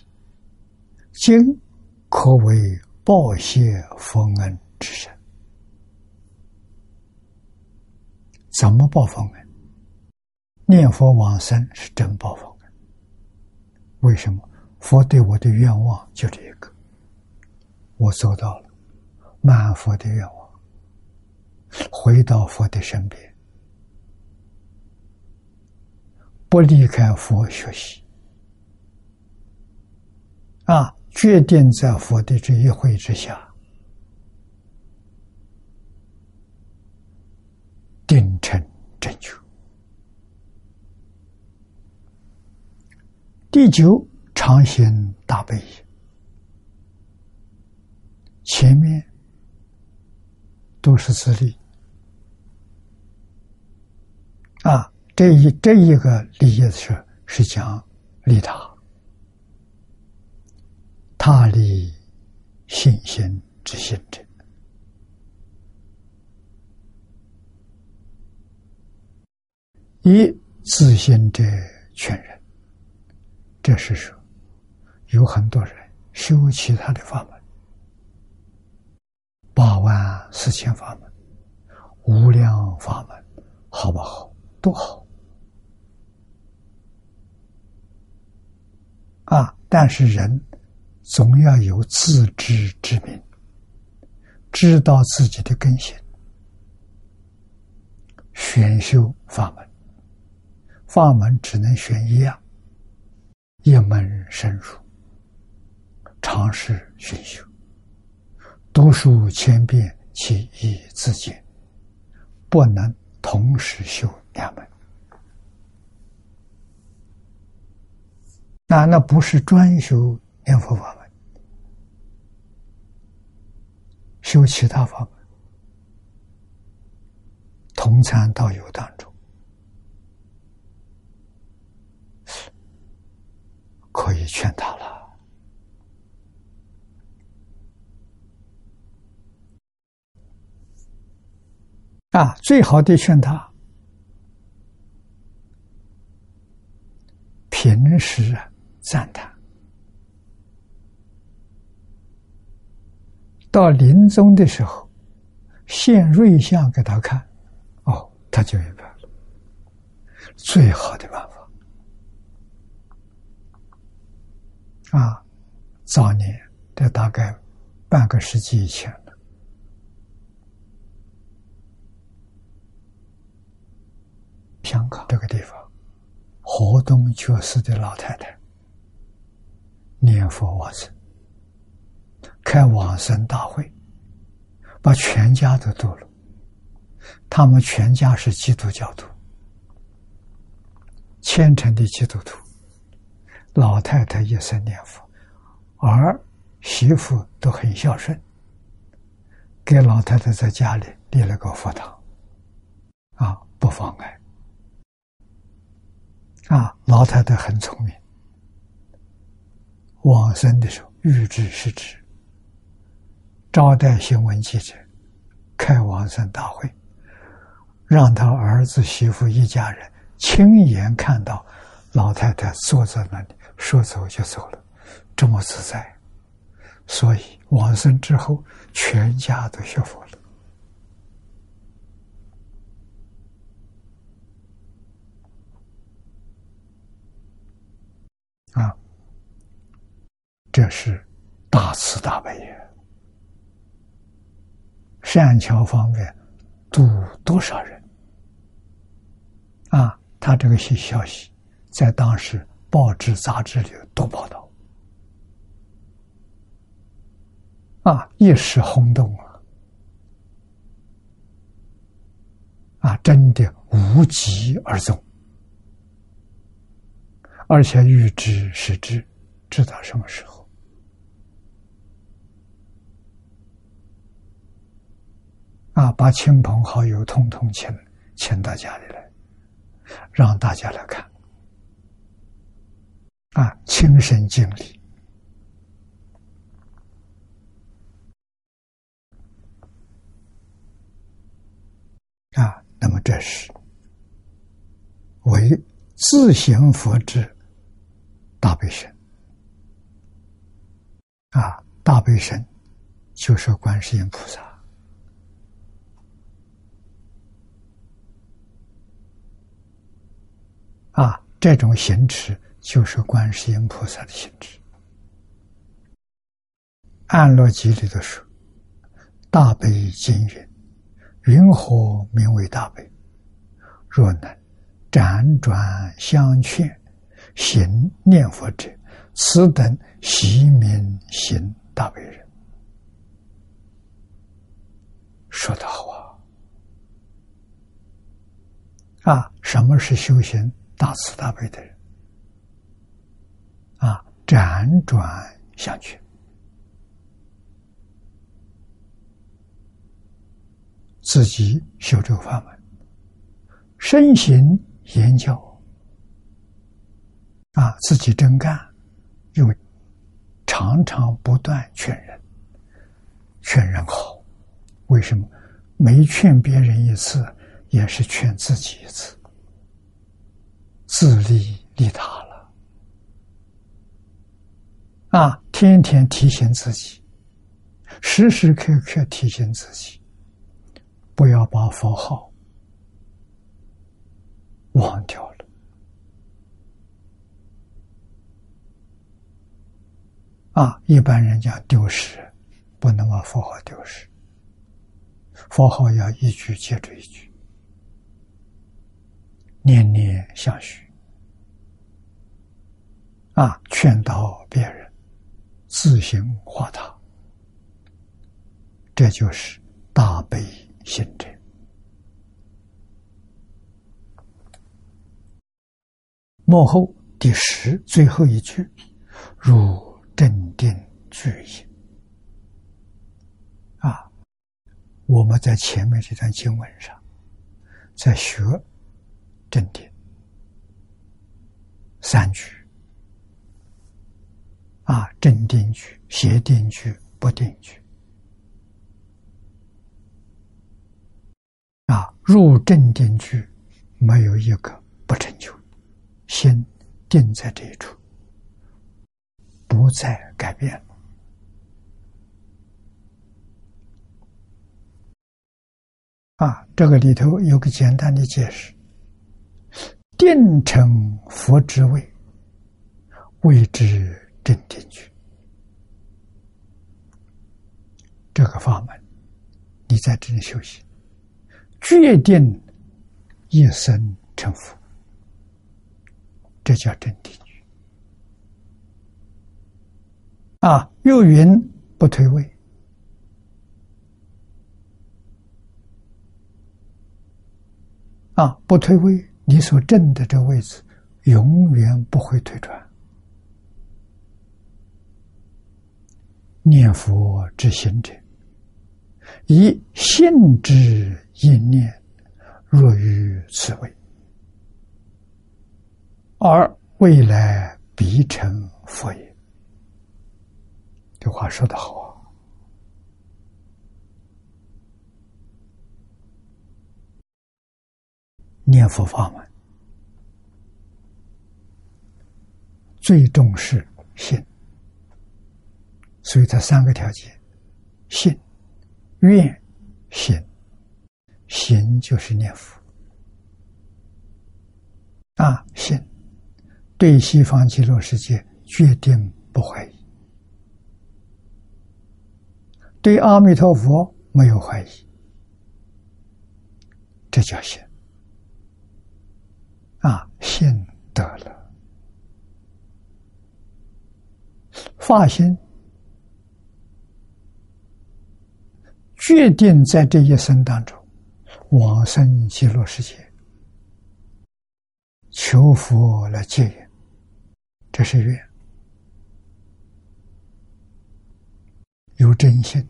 今可为报谢佛恩之身。怎么报封恩？念佛往生是真报封恩。为什么？佛对我的愿望就这一个，我做到了，满佛的愿望，回到佛的身边。不离开佛学习，啊，决定在佛的这一会之下，定成正觉。第九，常行大悲。前面都是自利，啊。这一这一个利益是是讲利他，他利信心之心者，一自信者劝人。这是说，有很多人修其他的法门，八万四千法门，无量法门，好不好？多好。啊！但是人总要有自知之明，知道自己的根性，选修法门。法门只能选一样，一门深入，尝试选修，读书千遍，其义自见，不能同时修两门。那那不是专修念佛法门，修其他法门，同参道友当中，可以劝他了。啊，最好的劝他，平时啊。赞叹，到临终的时候，现瑞相给他看，哦，他就明白了。最好的办法。啊，早年这大概半个世纪以前了，香港这个地方，河东觉寺的老太太念佛往生，开往生大会，把全家都度了。他们全家是基督教徒，虔诚的基督徒。老太太一生念佛，儿媳妇都很孝顺，给老太太在家里立了个佛堂，啊，不妨碍。啊，老太太很聪明，往生的时候预知是指招待新闻记者，开往生大会，让他儿子媳妇一家人亲眼看到老太太坐在那里。说走就走了，这么自在，所以往生之后，全家都学佛了。啊，这是大慈大悲也，善巧方面度多少人？啊，他这个消消息在当时。报纸、杂志里多报道，啊，一时轰动啊，啊，真的无疾而终，而且预知时至，知道什么时候，啊，把亲朋好友通通请请到家里来，让大家来看。啊，亲身经历啊，那么这是为自行佛之大悲神啊，大悲神就是观世音菩萨啊，这种行持。就是观世音菩萨的行持。安乐集里的说：“大悲经云，云何名为大悲？若能辗转相劝，行念佛者，此等习名行大悲人。”说得好啊！啊，什么是修行大慈大悲的人？啊，辗转相去，自己修这个法门，身行言教，啊，自己真干，又常常不断劝人，劝人好，为什么？没劝别人一次，也是劝自己一次，自利利他了。啊，天天提醒自己，时时刻刻提醒自己，不要把佛号忘掉了。啊，一般人讲丢失，不能把佛号丢失，佛号要一句接着一句，念念相续。啊，劝导别人。自行化他，这就是大悲心者。幕后第十最后一句，如镇定具也。啊，我们在前面这段经文上，在学正定三句。啊，正定句、邪定句、不定句。啊，入正定句，没有一个不成就，心定在这一处，不再改变。啊，这个里头有个简单的解释：定成佛之位，谓之。正定去，这个法门，你在这里修行，决定一生成佛，这叫真定局。啊，又云不退位，啊，不退位，你所证的这位置永远不会退转。念佛之行者，以信之一念，若于此位，而未来必成佛也。这话说得好啊！念佛法门最重视信。所以，它三个条件：信、愿、行。行就是念佛啊，信对西方极乐世界决定不怀疑，对阿弥陀佛没有怀疑，这叫信啊，信得了，发心。决定在这一生当中往生极乐世界，求佛来接引，这是愿，有真心，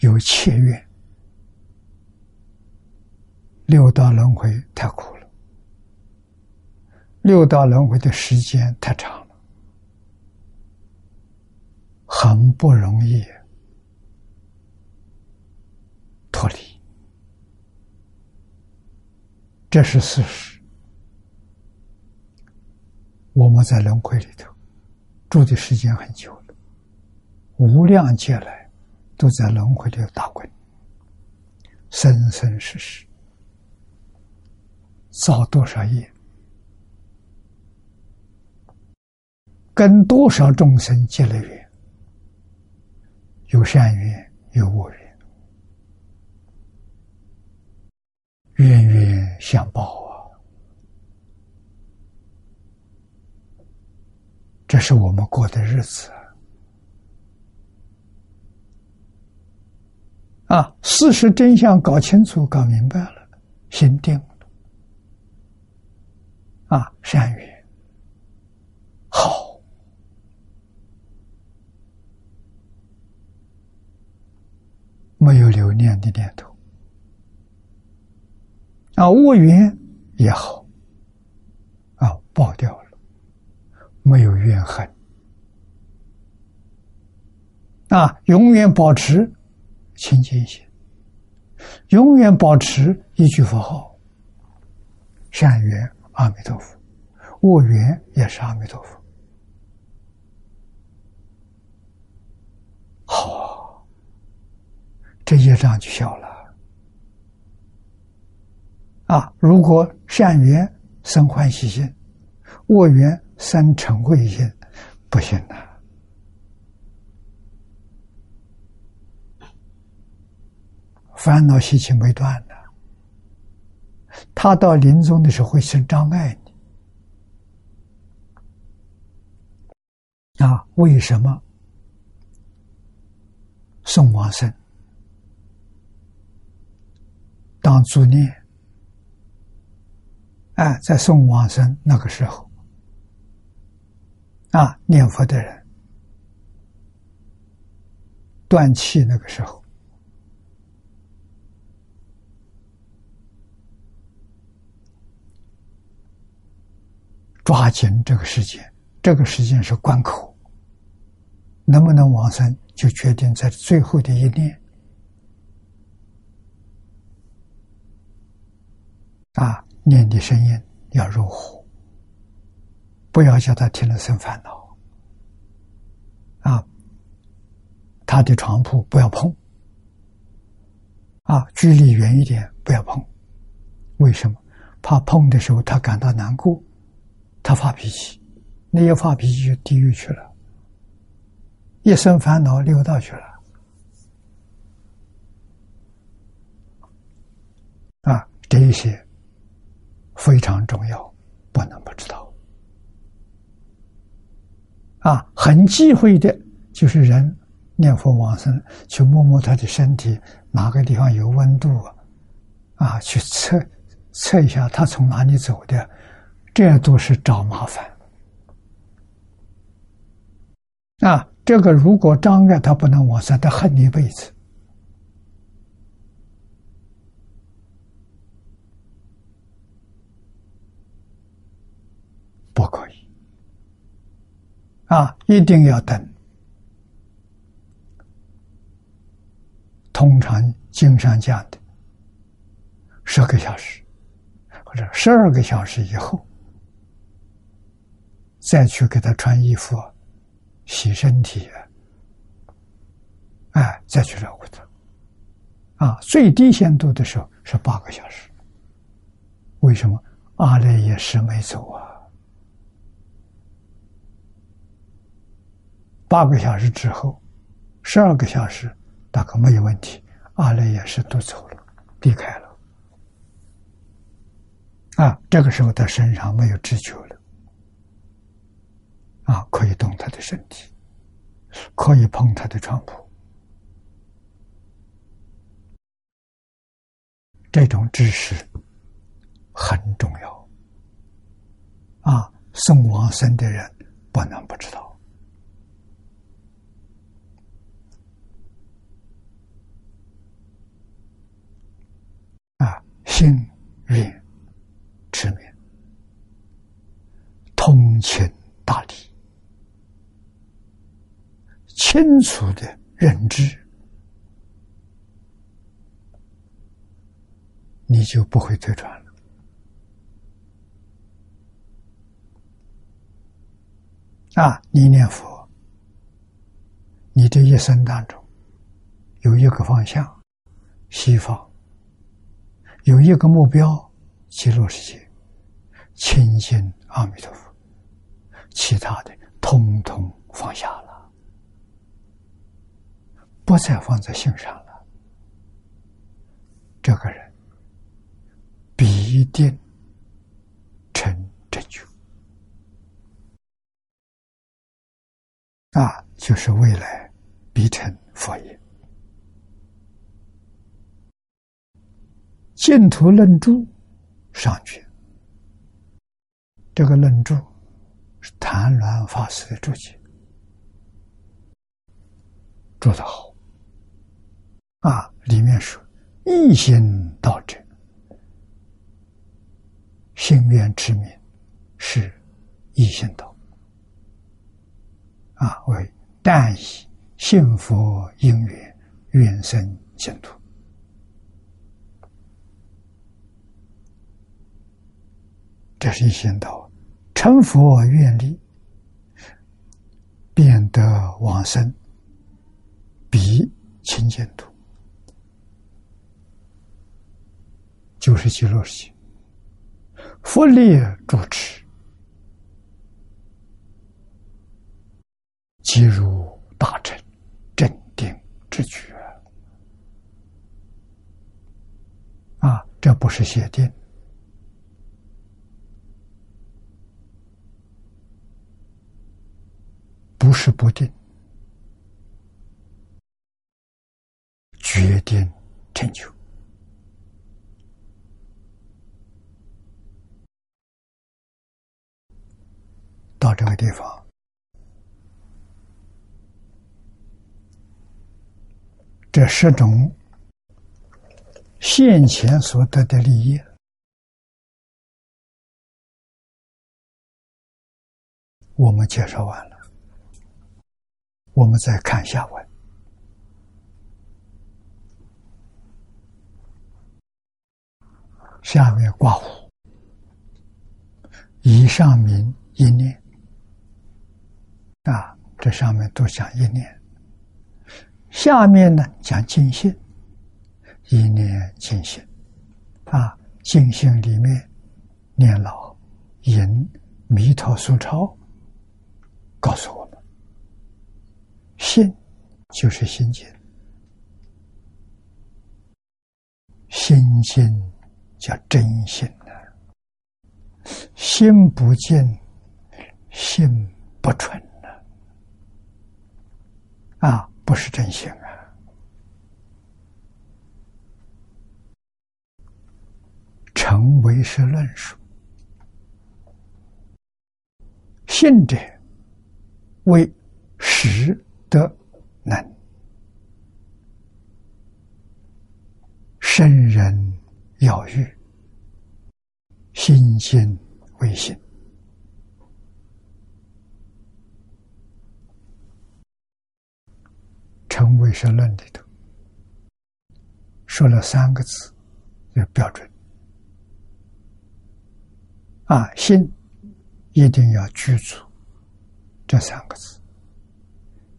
有切愿。六道轮回太苦，六道轮回的时间太长了，很不容易。脱离，这是事实。我们在轮回里头住的时间很久了，无量劫来都在轮回里打滚，生生世世。造多少业，跟多少众生结了缘，有善缘，有恶缘。冤冤相报啊！这是我们过的日子啊！事实真相搞清楚、搞明白了，心定了啊！善缘好，没有留念的念头。啊，恶缘也好，啊，爆掉了，没有怨恨，啊，永远保持清净心，永远保持一句佛号，善缘阿弥陀佛，恶缘也是阿弥陀佛，好，这业障就小了。啊！如果善缘生欢喜心，恶缘生嗔恚心，不行的。烦恼习气没断的，他到临终的时候会生障碍你。啊，为什么送往生当助念？哎，在送往生那个时候，啊，念佛的人。断气那个时候，抓紧这个时间，这个时间是关口，能不能往生，就决定在最后的一念，啊。念的声音要入户，不要叫他听了生烦恼。啊，他的床铺不要碰，啊，距离远一点，不要碰。为什么？怕碰的时候他感到难过，他发脾气，那一发脾气就地狱去了，一生烦恼六道去了。啊，这一些。非常重要，不能不知道。啊，很忌讳的，就是人念佛往生，去摸摸他的身体，哪个地方有温度啊？啊，去测测一下他从哪里走的，这都是找麻烦。啊，这个如果障碍他不能往生，他恨你一辈子。不可以啊！一定要等。通常经上讲的十个小时或者十二个小时以后，再去给他穿衣服、洗身体，哎，再去照顾他。啊，最低限度的时候是八个小时。为什么阿赖耶识没走啊？八个小时之后，十二个小时大概没有问题，阿赖耶识都走了，离开了。啊，这个时候他身上没有知觉了，啊，可以动他的身体，可以碰他的床铺，这种知识很重要。啊，送往生的人不能不知道。心愿持名，通情达理，清楚的认知，你就不会退转了。啊，你念佛，你这一生当中有一个方向，西方。有一个目标，极乐世界，亲近阿弥陀佛，其他的通通放下了，不再放在心上了。这个人必定成正觉，那，就是未来必成佛业。净土论著上去，这个论著是谭鸾法师的注解，做得好啊！里面说一心道者，心愿之名是一心道啊，为但以信佛因缘愿生净土。这是一心道，成佛愿力，变得往生，比清净土，就是极乐世界，佛力主持，即如大乘镇定之觉啊！这不是邪定。是不定，决定成就。到这个地方，这十种现前所得的利益，我们介绍完了。我们再看下文，下面挂虎，以上名一念。啊，这上面都讲一念，下面呢讲尽性，一念尽性啊，尽性里面念老引弥陀苏超，告诉我。信就是心境，心境叫真心的心不净，心不纯呢？啊，不是真心啊！成为是论述，信者为实的能，圣人要欲。心心为心，成为神论里头说了三个字，就标准啊，心一定要居住这三个字。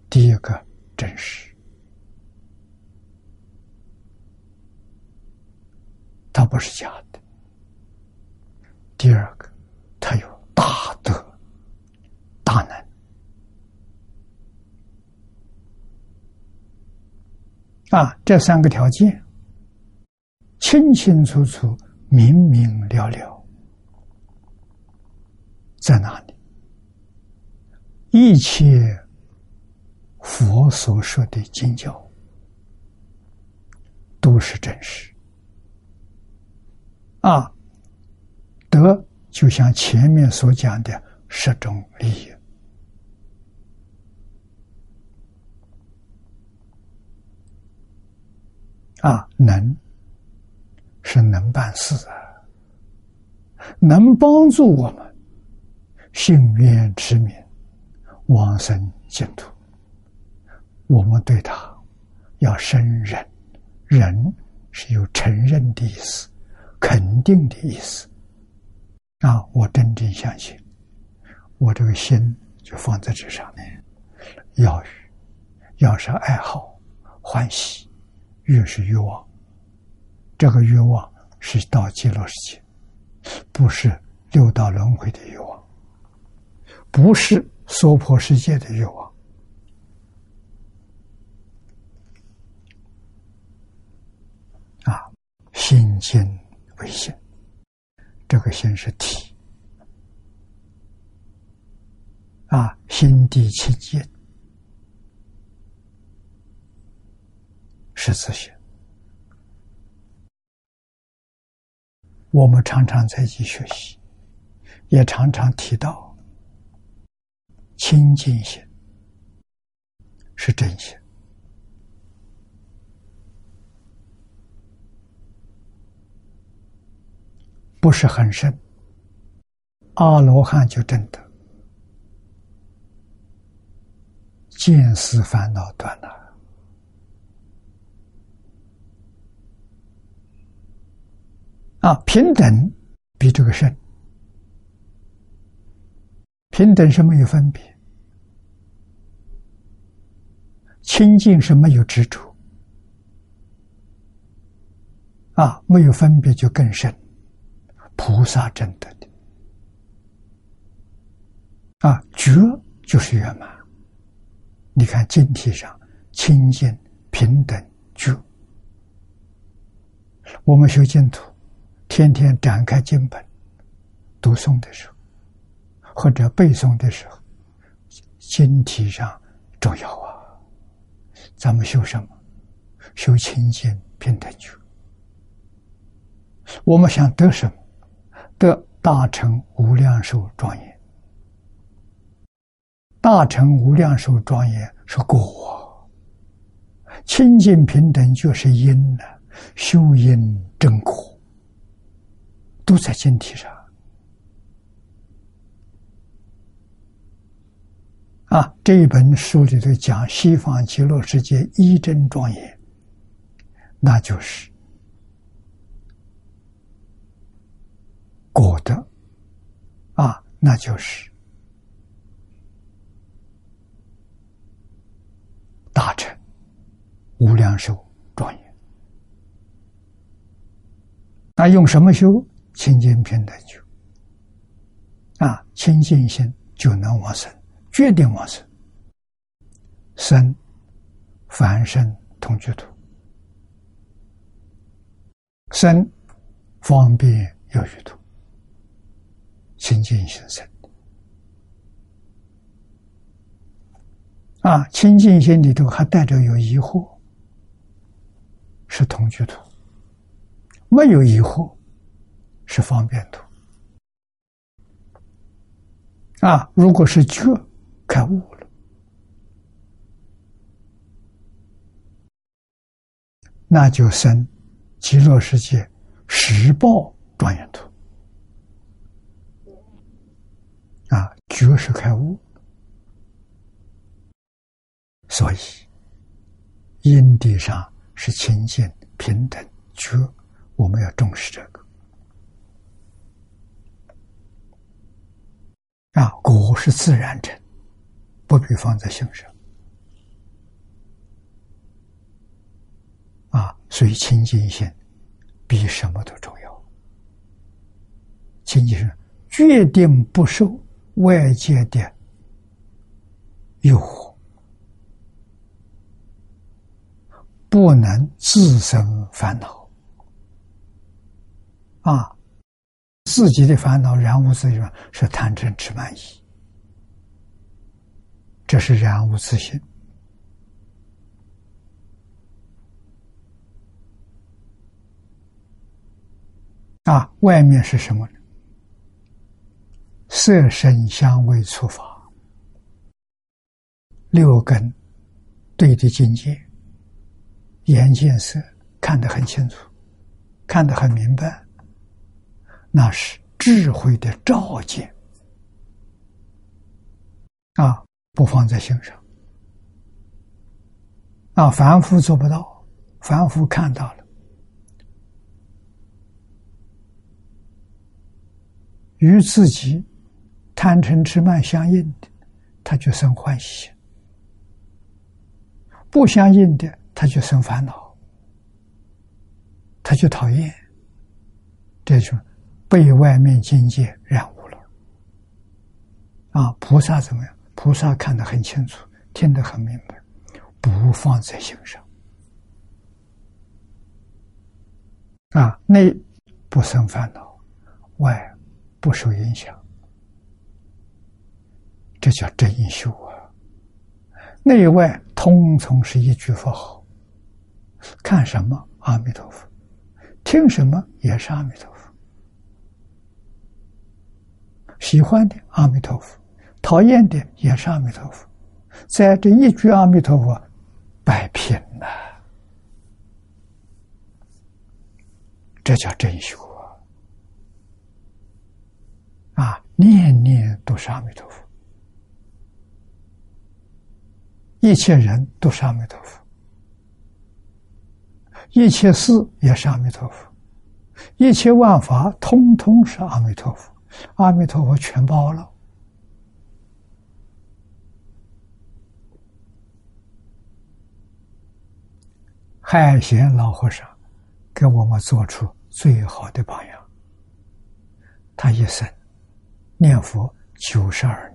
第一个真实，它不是假的。第二个，他有大德、大能啊，这三个条件清清楚楚、明明了了，在哪里？一切佛所说的经教都是真实啊。德就像前面所讲的十种利益啊，能是能办事啊，能帮助我们幸愿持名往生净土。我们对他要生忍，忍是有承认的意思，肯定的意思。啊！我真正相信，我这个心就放在这上面。要欲，要是爱好、欢喜，越是欲望。这个欲望是到极乐世界，不是六道轮回的欲望，不是娑婆世界的欲望。啊，心见为心。这个心是体啊，心地清净是自信。我们常常在一起学习，也常常提到清净心是真心。不是很深，阿罗汉就真的见思烦恼断了。啊！平等比这个深，平等是没有分别，清净是没有执着。啊，没有分别就更深。菩萨真得的啊，觉就是圆满。你看经体上清净平等觉，我们修净土，天天展开经本读诵的时候，或者背诵的时候，经体上重要啊。咱们修什么？修清净平等觉。我们想得什么？得大乘无量寿庄严，大乘无量寿庄严是果，清净平等就是因呢，修因正果，都在经体上。啊，这一本书里头讲西方极乐世界一真庄严，那就是。果的啊，那就是大成无量寿庄严。那用什么修？清净平等修啊，清净心就能往生，决定往生。生凡生同居土，生方便有余土。清净心生啊，清净心里头还带着有疑惑，是同居图；没有疑惑，是方便图。啊，如果是觉开悟了，那就生极乐世界十报庄严图。啊，觉是开悟，所以因地上是清净平等觉，我们要重视这个。啊，果是自然成，不必放在心上。啊，所以清净心比什么都重要。清净心决定不受外界的诱惑，不能自生烦恼。啊。自己的烦恼，然无自性，是贪嗔痴慢疑，这是然无自性。啊，外面是什么？色、声、香、味、触、法，六根对的境界，眼见色看得很清楚，看得很明白。那是智慧的照见啊，不放在心上啊，凡夫做不到，凡夫看到了，与自己贪嗔痴慢相应的，他就生欢喜；不相应的，他就生烦恼，他就讨厌这种。被外面境界染污了，啊！菩萨怎么样？菩萨看得很清楚，听得很明白，不放在心上，啊，内不生烦恼，外不受影响，这叫真修啊！内外通从是一句佛号，看什么阿弥陀佛，听什么也是阿弥陀佛。喜欢的阿弥陀佛，讨厌的也是阿弥陀佛，在这一句阿弥陀佛摆平了，这叫真修啊！啊，念念都是阿弥陀佛，一切人都是阿弥陀佛，一切事也是阿弥陀佛，一切万法通通是阿弥陀佛。阿弥陀佛，全包了。海贤老和尚给我们做出最好的榜样。他一生念佛九十二年，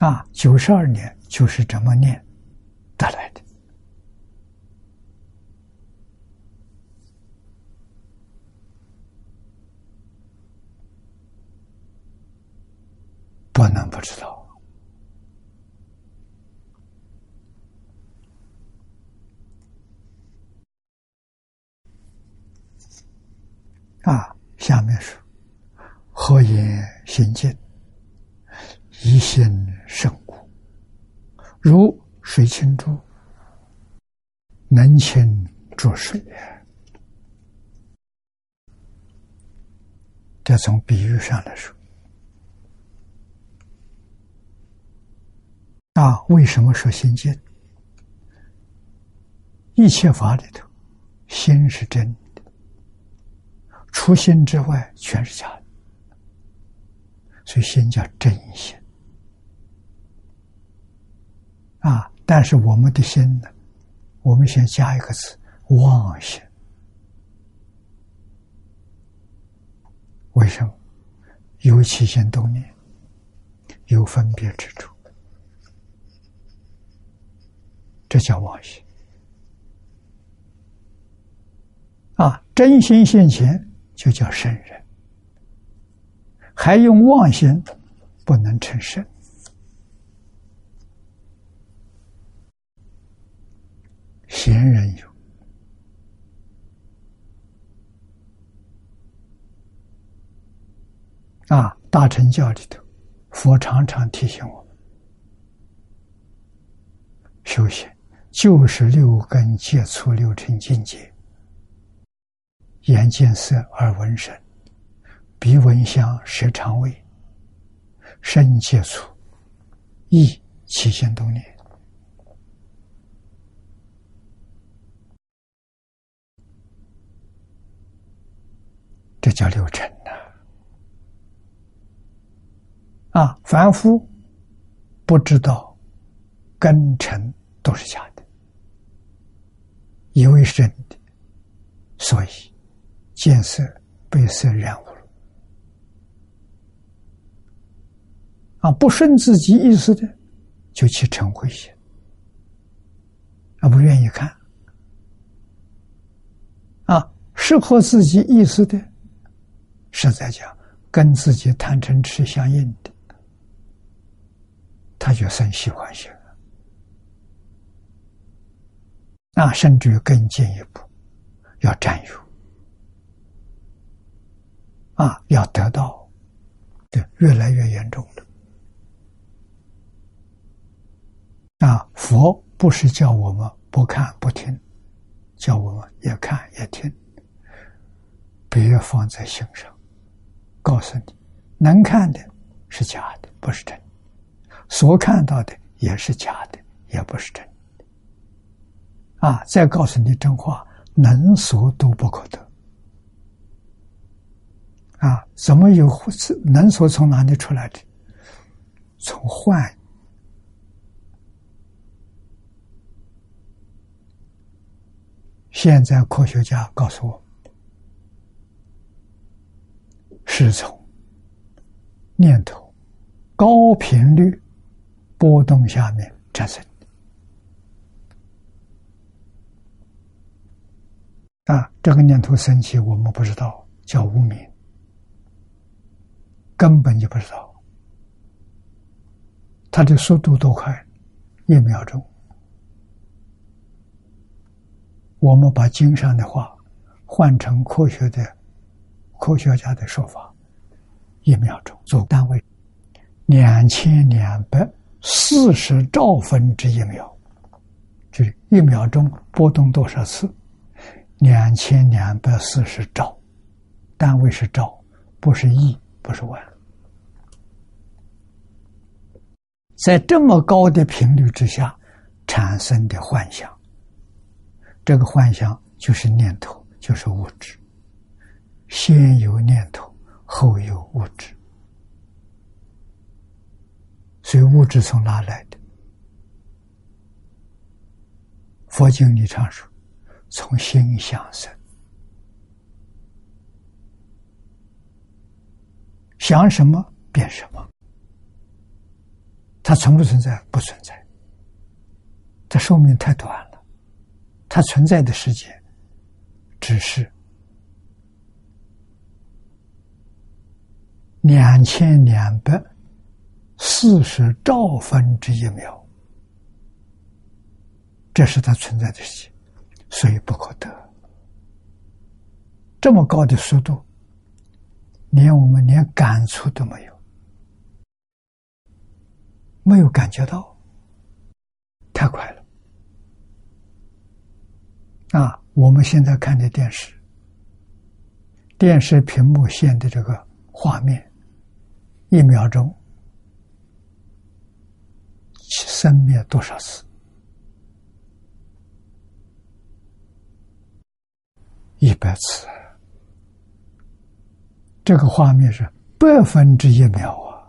啊，九十二年就是这么念得来的。不能不知道啊！下面说：“何言心静，一心胜故，如水清珠，能清浊水。”这从比喻上来说。那，为什么说心静？一切法里头，心是真的，除心之外全是假的，所以心叫真心。啊，但是我们的心呢，我们先加一个字“妄心”。为什么？有起心动念，有分别之处。这叫妄心啊！真心现前就叫圣人还用妄心，不能成圣。贤人有啊，大乘教里头，佛常常提醒我们：修行就是六根接触六尘境界，眼见色，耳闻声，鼻闻香，舌尝味，身接触意起心动念。这叫六尘呐！啊，凡夫不知道根尘都是假的，以为是真的，所以见色被色染污了。啊，不顺自己意思的，就去嗔恚心，啊，不愿意看。啊，适合自己意思的。实在讲，跟自己贪嗔痴相应的，他就生喜欢心了。那甚至于更进一步，要占有，啊，要得到，对，越来越严重的。啊，佛不是叫我们不看不听，叫我们也看也听，别放在心上。告诉你，能看的是假的，不是真；所看到的也是假的，也不是真。啊！再告诉你真话，能所都不可得。啊！怎么有能所从哪里出来的？从幻。现在科学家告诉我。是从念头高频率波动下面产生的啊，这个念头升起，我们不知道，叫无名，根本就不知道它的速度多快，一秒钟。我们把经上的话换成科学的。科学家的说法，一秒钟做单位，两千两百四十兆分之一秒，就是一秒钟波动多少次？两千两百四十兆，单位是兆，不是亿，不是万。在这么高的频率之下产生的幻想，这个幻想就是念头，就是物质。先有念头，后有物质，所以物质从哪来的？佛经里常说，从心想生，想什么变什么。它存不存在？不存在。它寿命太短了，它存在的时间只是。两千两百四十兆分之一秒，这是它存在的时间，所以不可得。这么高的速度，连我们连感触都没有，没有感觉到，太快了。啊，我们现在看的电视，电视屏幕现的这个画面。一秒钟，生灭多少次？一百次。这个画面是百分之一秒啊！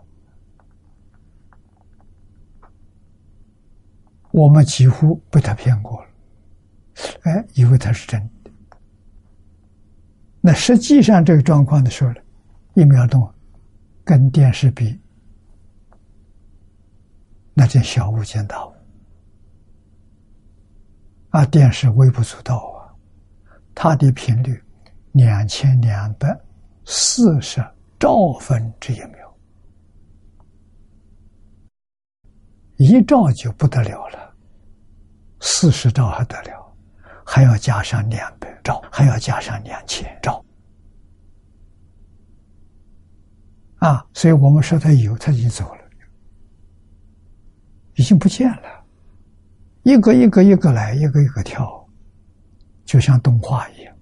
我们几乎被他骗过了，哎，以为他是真的。那实际上这个状况的时候呢，一秒钟。跟电视比，那真小巫见大巫啊！电视微不足道啊，它的频率两千两百四十兆分之一秒，一兆就不得了了，四十兆还得了，还要加上两百兆，还要加上两千兆。啊，所以我们说他有，他已经走了，已经不见了。一个一个一个来，一个一个跳，就像动画一样。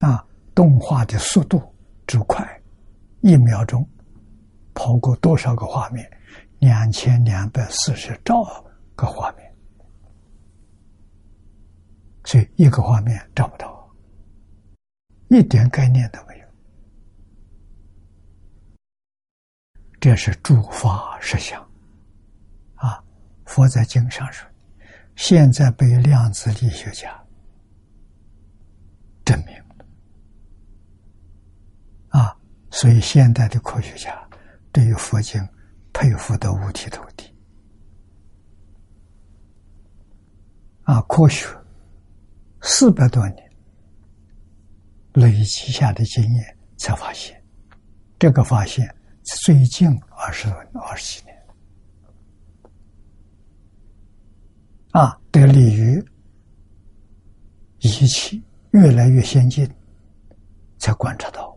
啊，动画的速度之快，一秒钟跑过多少个画面？两千两百四十兆个画面，所以一个画面找不到，一点概念都没有。这是诸法实相，啊！佛在经上说，现在被量子力学家证明了，啊！所以现代的科学家对于佛经佩服的五体投地，啊！科学四百多年累积下的经验才发现，这个发现。最近二十多二十几年，啊，得利于仪器越来越先进，才观察到，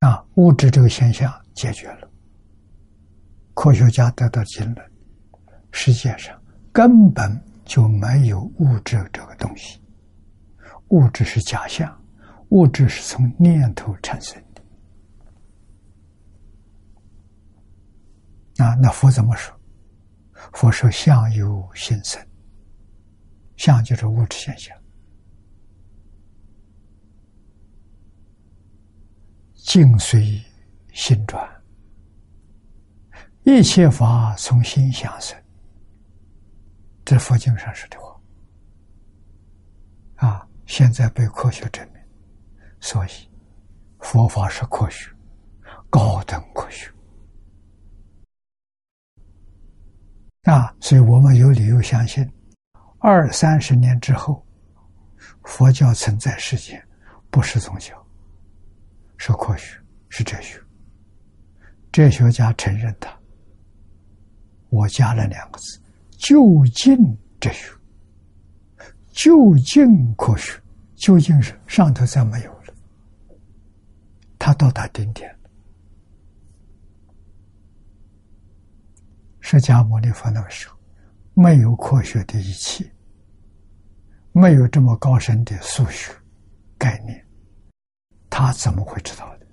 啊，物质这个现象解决了，科学家得到结论：世界上根本就没有物质这个东西。物质是假象，物质是从念头产生的。啊，那佛怎么说？佛说相由心生，相就是物质现象，境随心转，一切法从心想生。这佛经上说的话，啊。现在被科学证明，所以佛法是科学，高等科学啊！所以我们有理由相信，二三十年之后，佛教存在世间，不是宗教，是科学，是哲学。哲学家承认他，我加了两个字：就近哲学。究竟科学，究竟是上头再没有了，它到达顶点。释迦牟尼佛那个时候，没有科学的仪器，没有这么高深的数学概念，他怎么会知道的？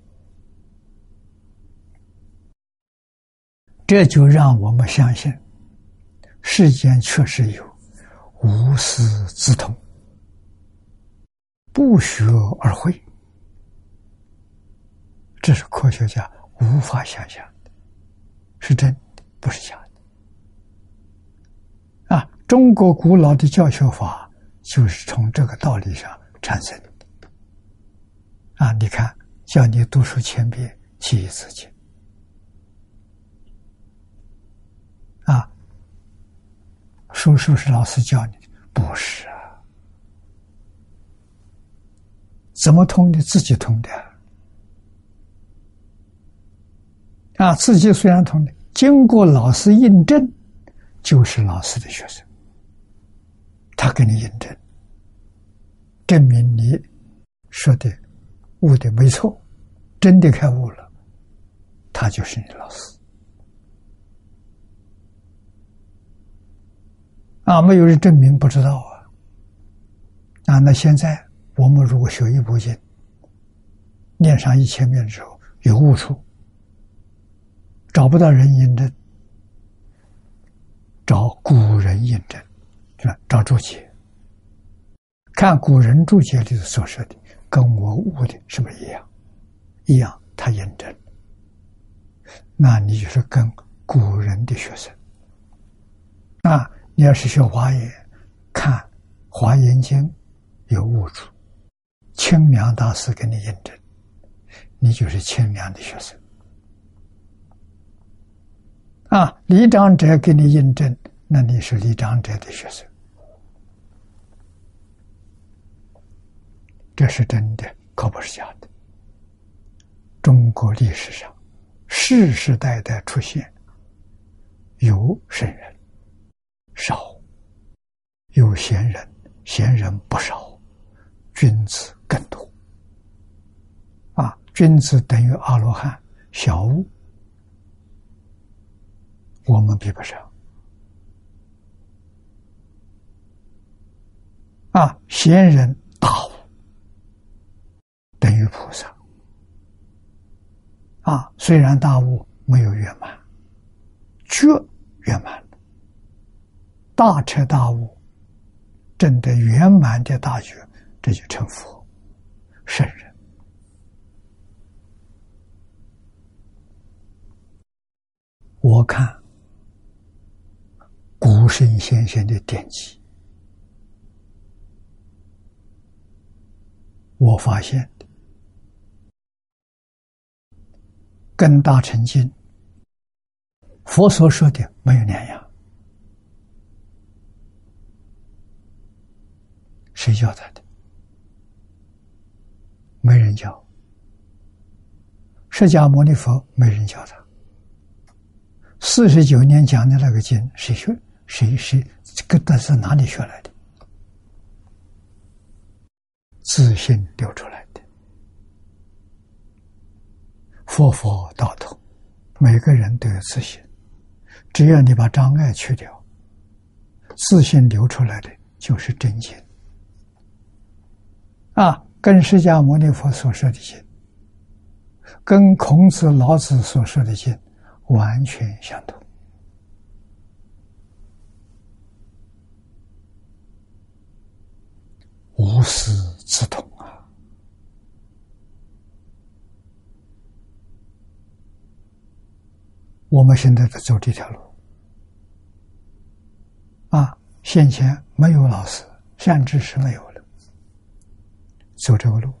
这就让我们相信，世间确实有。无师自通，不学而会，这是科学家无法想象的，是真的，不是假的。啊，中国古老的教学法就是从这个道理上产生的。啊，你看，叫你读书千遍，记一次经。啊。书是不是老师教你的？不是啊，怎么通的？自己通的啊！自己虽然通的，经过老师印证，就是老师的学生，他给你印证，证明你说的悟的没错，真的开悟了，他就是你老师。啊，没有人证明，不知道啊。啊，那现在我们如果学一部经，念上一千遍之后有误处，找不到人印证，找古人印证，是吧？找注解，看古人注解里所说的，跟我悟的是不是一样？一样，他印证，那你就是跟古人的学生，啊。你要是学华严，看《华严经》有悟处，清凉大师给你印证，你就是清凉的学生。啊，李长者给你印证，那你是李长者的学生。这是真的，可不是假的。中国历史上世世代代出现有圣人少，有贤人，贤人不少，君子更多。啊，君子等于阿罗汉，小悟，我们比不上。啊，贤人大悟等于菩萨。啊，虽然大悟没有圆满，却圆满了，大彻大悟，真的圆满的大觉，这就成佛圣人。我看古圣先贤的典籍。我发现跟大乘经佛所说的没有两样，谁教他的？没人教。释迦牟尼佛没人教他。四十九年讲的那个经，谁学？谁谁？这个都是哪里学来的？自信流出来的，佛佛道同，每个人都有自信。只要你把障碍去掉，自信流出来的就是真经。啊，跟释迦牟尼佛所说的经，跟孔子、老子所说的经完全相同。无师自通啊！我们现在在走这条路啊，先前没有老师，善知识没有，走这个路，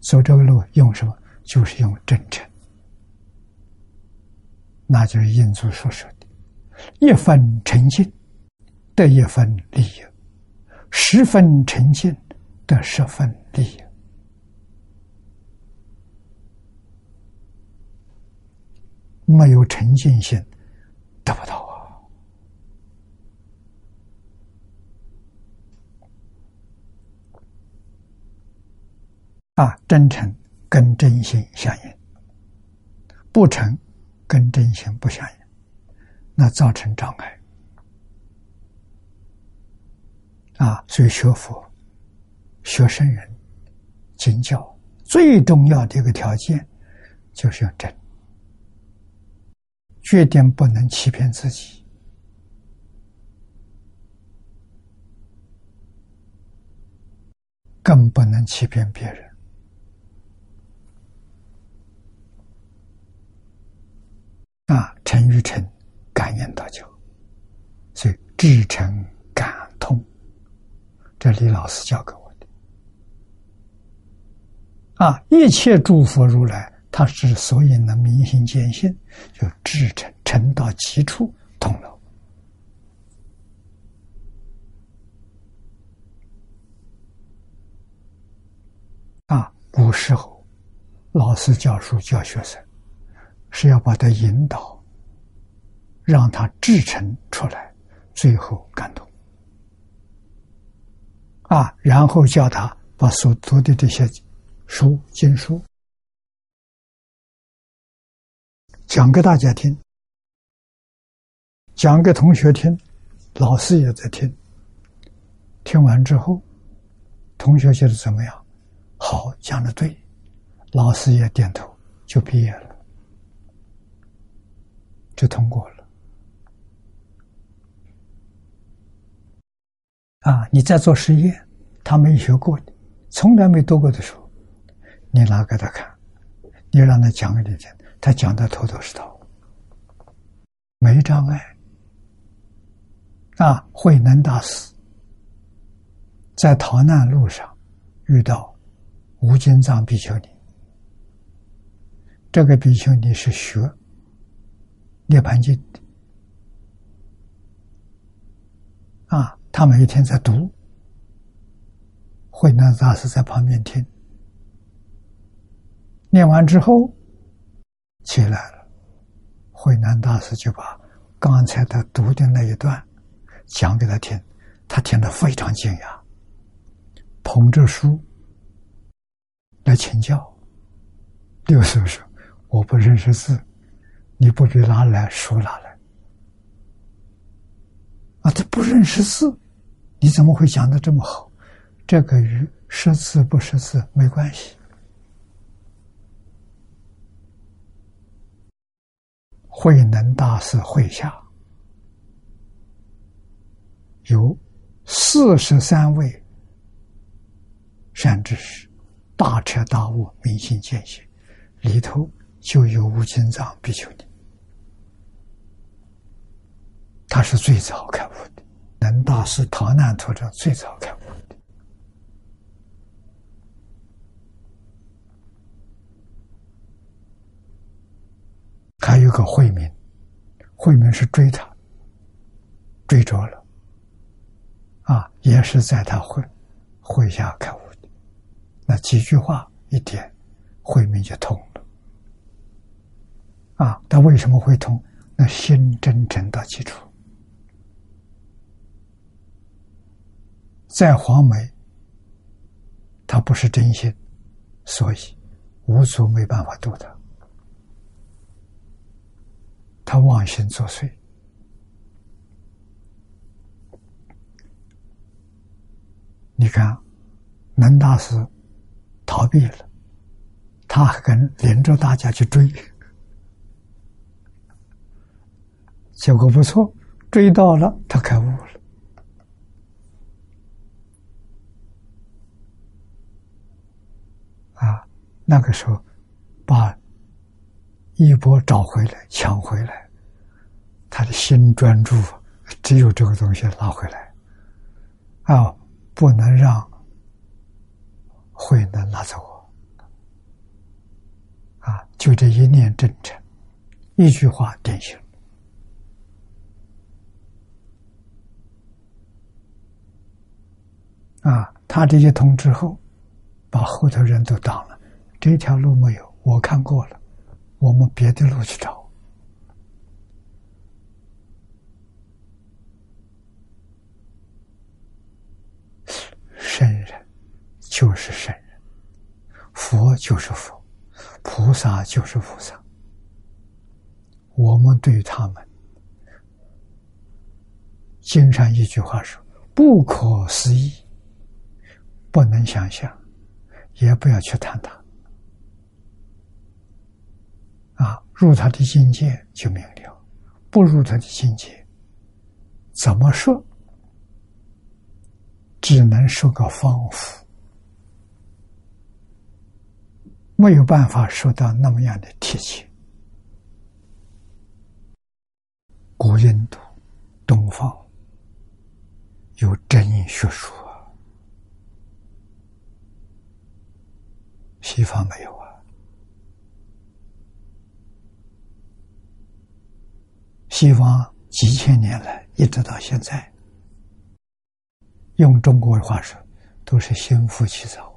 走这个路用什么？就是用真诚，那就是印祖所说的“一分诚信得一分利益”。十分诚信得十分利益，没有诚信心得不到啊！真诚跟真心相应，不诚跟真心不相应，那造成障碍。啊，所以学佛、学圣人、经教最重要的一个条件，就是要真，绝对不能欺骗自己，更不能欺骗别人。啊，诚与诚，感应道教，所以至诚感通。这李老师教给我的啊！一切诸佛如来，他之所以能明心见性，就至诚诚到极处通了。啊，古时候老师教书教学生，是要把他引导，让他制成出来，最后感动。啊，然后叫他把所读的这些书经书讲给大家听，讲给同学听，老师也在听。听完之后，同学觉得怎么样？好，讲的对，老师也点头，就毕业了，就通过了。啊！你在做实验，他没学过，从来没读过的书，你拿给他看，你让他讲给你听，他讲的头头是道，没障碍。啊！慧能大师在逃难路上遇到无尽藏比丘尼，这个比丘尼是学《涅盘经》，啊。他每一天在读《慧能大师在旁边听，念完之后起来了，慧南大师就把刚才他读的那一段讲给他听，他听得非常惊讶，捧着书来请教。六叔说：“我不认识字，你不去拿来书拿来。”啊，他不认识字，你怎么会讲的这么好？这个与识字不识字没关系。慧能大师会下有四十三位善知识，大彻大悟，明心见性，里头就有无尽藏比丘尼。他是最早开悟的，能大师逃难途中最早开悟的。还有个慧明，慧明是追他，追着了，啊，也是在他会会下开悟的。那几句话一点，慧明就通了。啊，他为什么会通？那心真诚的基础。在黄梅，他不是真心，所以无足没办法度他，他妄心作祟。你看，南大师逃避了，他还跟连着大家去追，结果不错，追到了，他开悟了。那个时候，把一波找回来、抢回来，他的心专注，只有这个东西拿回来，啊，不能让慧能拿走，啊，就这一念真诚，一句话点醒，啊，他这些通之后，把后头人都挡了。这条路没有，我看过了，我们别的路去找。圣人就是圣人，佛就是佛，菩萨就是菩萨。我们对他们，经常一句话说：“不可思议，不能想象，也不要去谈它。”啊，入他的境界就明了，不入他的境界，怎么说？只能说个方符，没有办法说到那么样的贴切。古印度、东方有真学说，西方没有啊。西方几千年来一直到现在，用中国的话说，都是心浮气躁，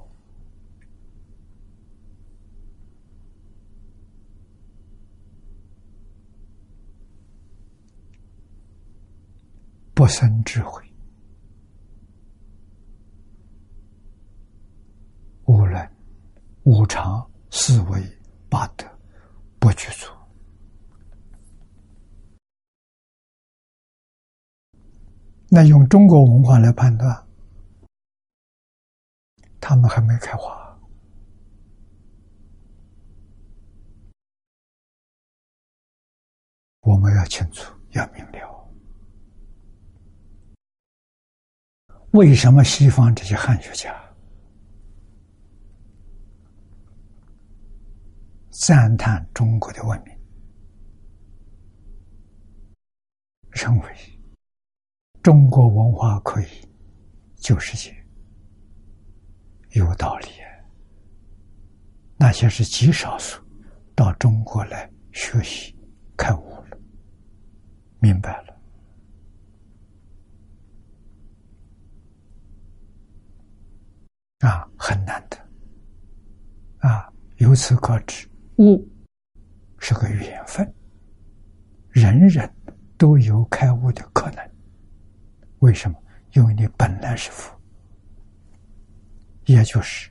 不生智慧，无人、无常、思维、八德，不具足。那用中国文化来判断，他们还没开花。我们要清楚，要明了，为什么西方这些汉学家赞叹中国的文明，认为？中国文化可以救世界，有道理。那些是极少数到中国来学习、开悟了，明白了。啊，很难的。啊，由此可知，悟是个缘分，人人都有开悟的可能。为什么？因为你本来是佛，也就是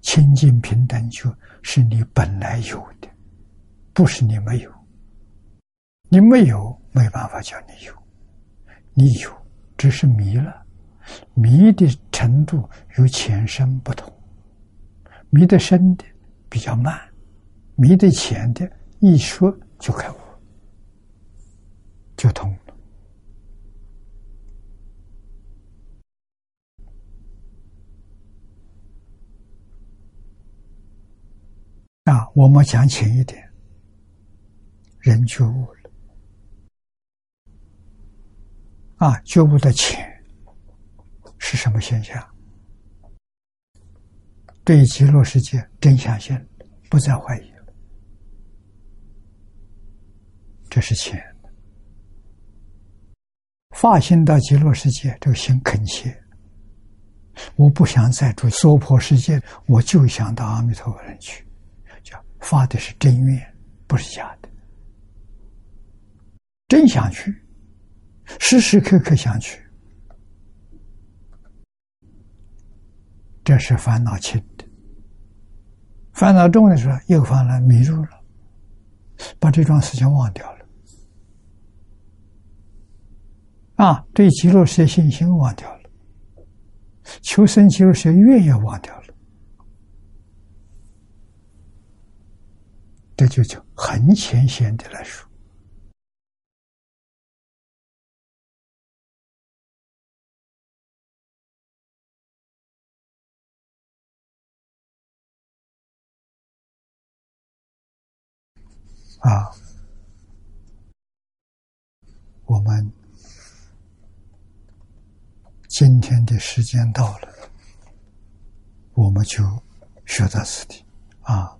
清净平等，就是你本来有的，不是你没有。你没有，没办法叫你有；你有，只是迷了。迷的程度与前生不同，迷得深的比较慢，迷得浅的一说就开悟，就通。啊，我们讲浅一点，人觉悟了，啊，觉悟的浅。是什么现象？对极乐世界真相性不再怀疑，这是钱。发心到极乐世界，这个心恳切。我不想再住娑婆世界，我就想到阿弥陀佛人去，发的是真愿，不是假的，真想去，时时刻刻想去。这是烦恼轻的，烦恼重的时候又犯了迷入了，把这桩事情忘掉了，啊，对极乐世界信心忘掉了，求生极乐世界愿也忘掉了，这就叫很浅显的来说。啊，我们今天的时间到了，我们就学到此地。啊，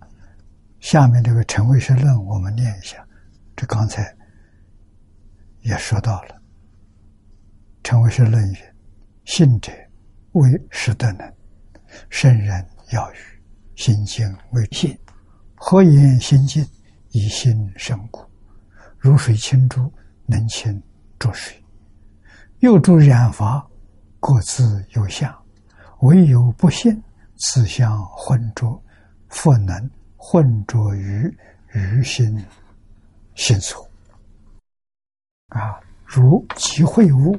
下面这个《陈为师论》，我们念一下。这刚才也说到了，《陈为师论》云：“信者为实德能，圣人要语心静为信，何言心静？”以心生故，如水清珠，能清浊水；又诸染法，各自有相，唯有不信，此相浑浊，复能混浊于于心心所。啊，如即会物，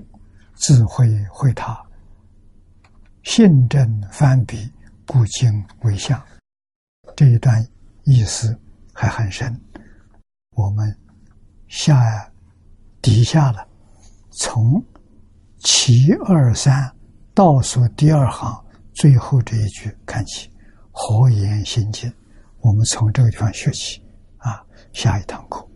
自会会他，信正翻笔，故今为相。这一段意思。还很深，我们下底下了，从七二三倒数第二行最后这一句看起，何言心经，我们从这个地方学习啊，下一堂课。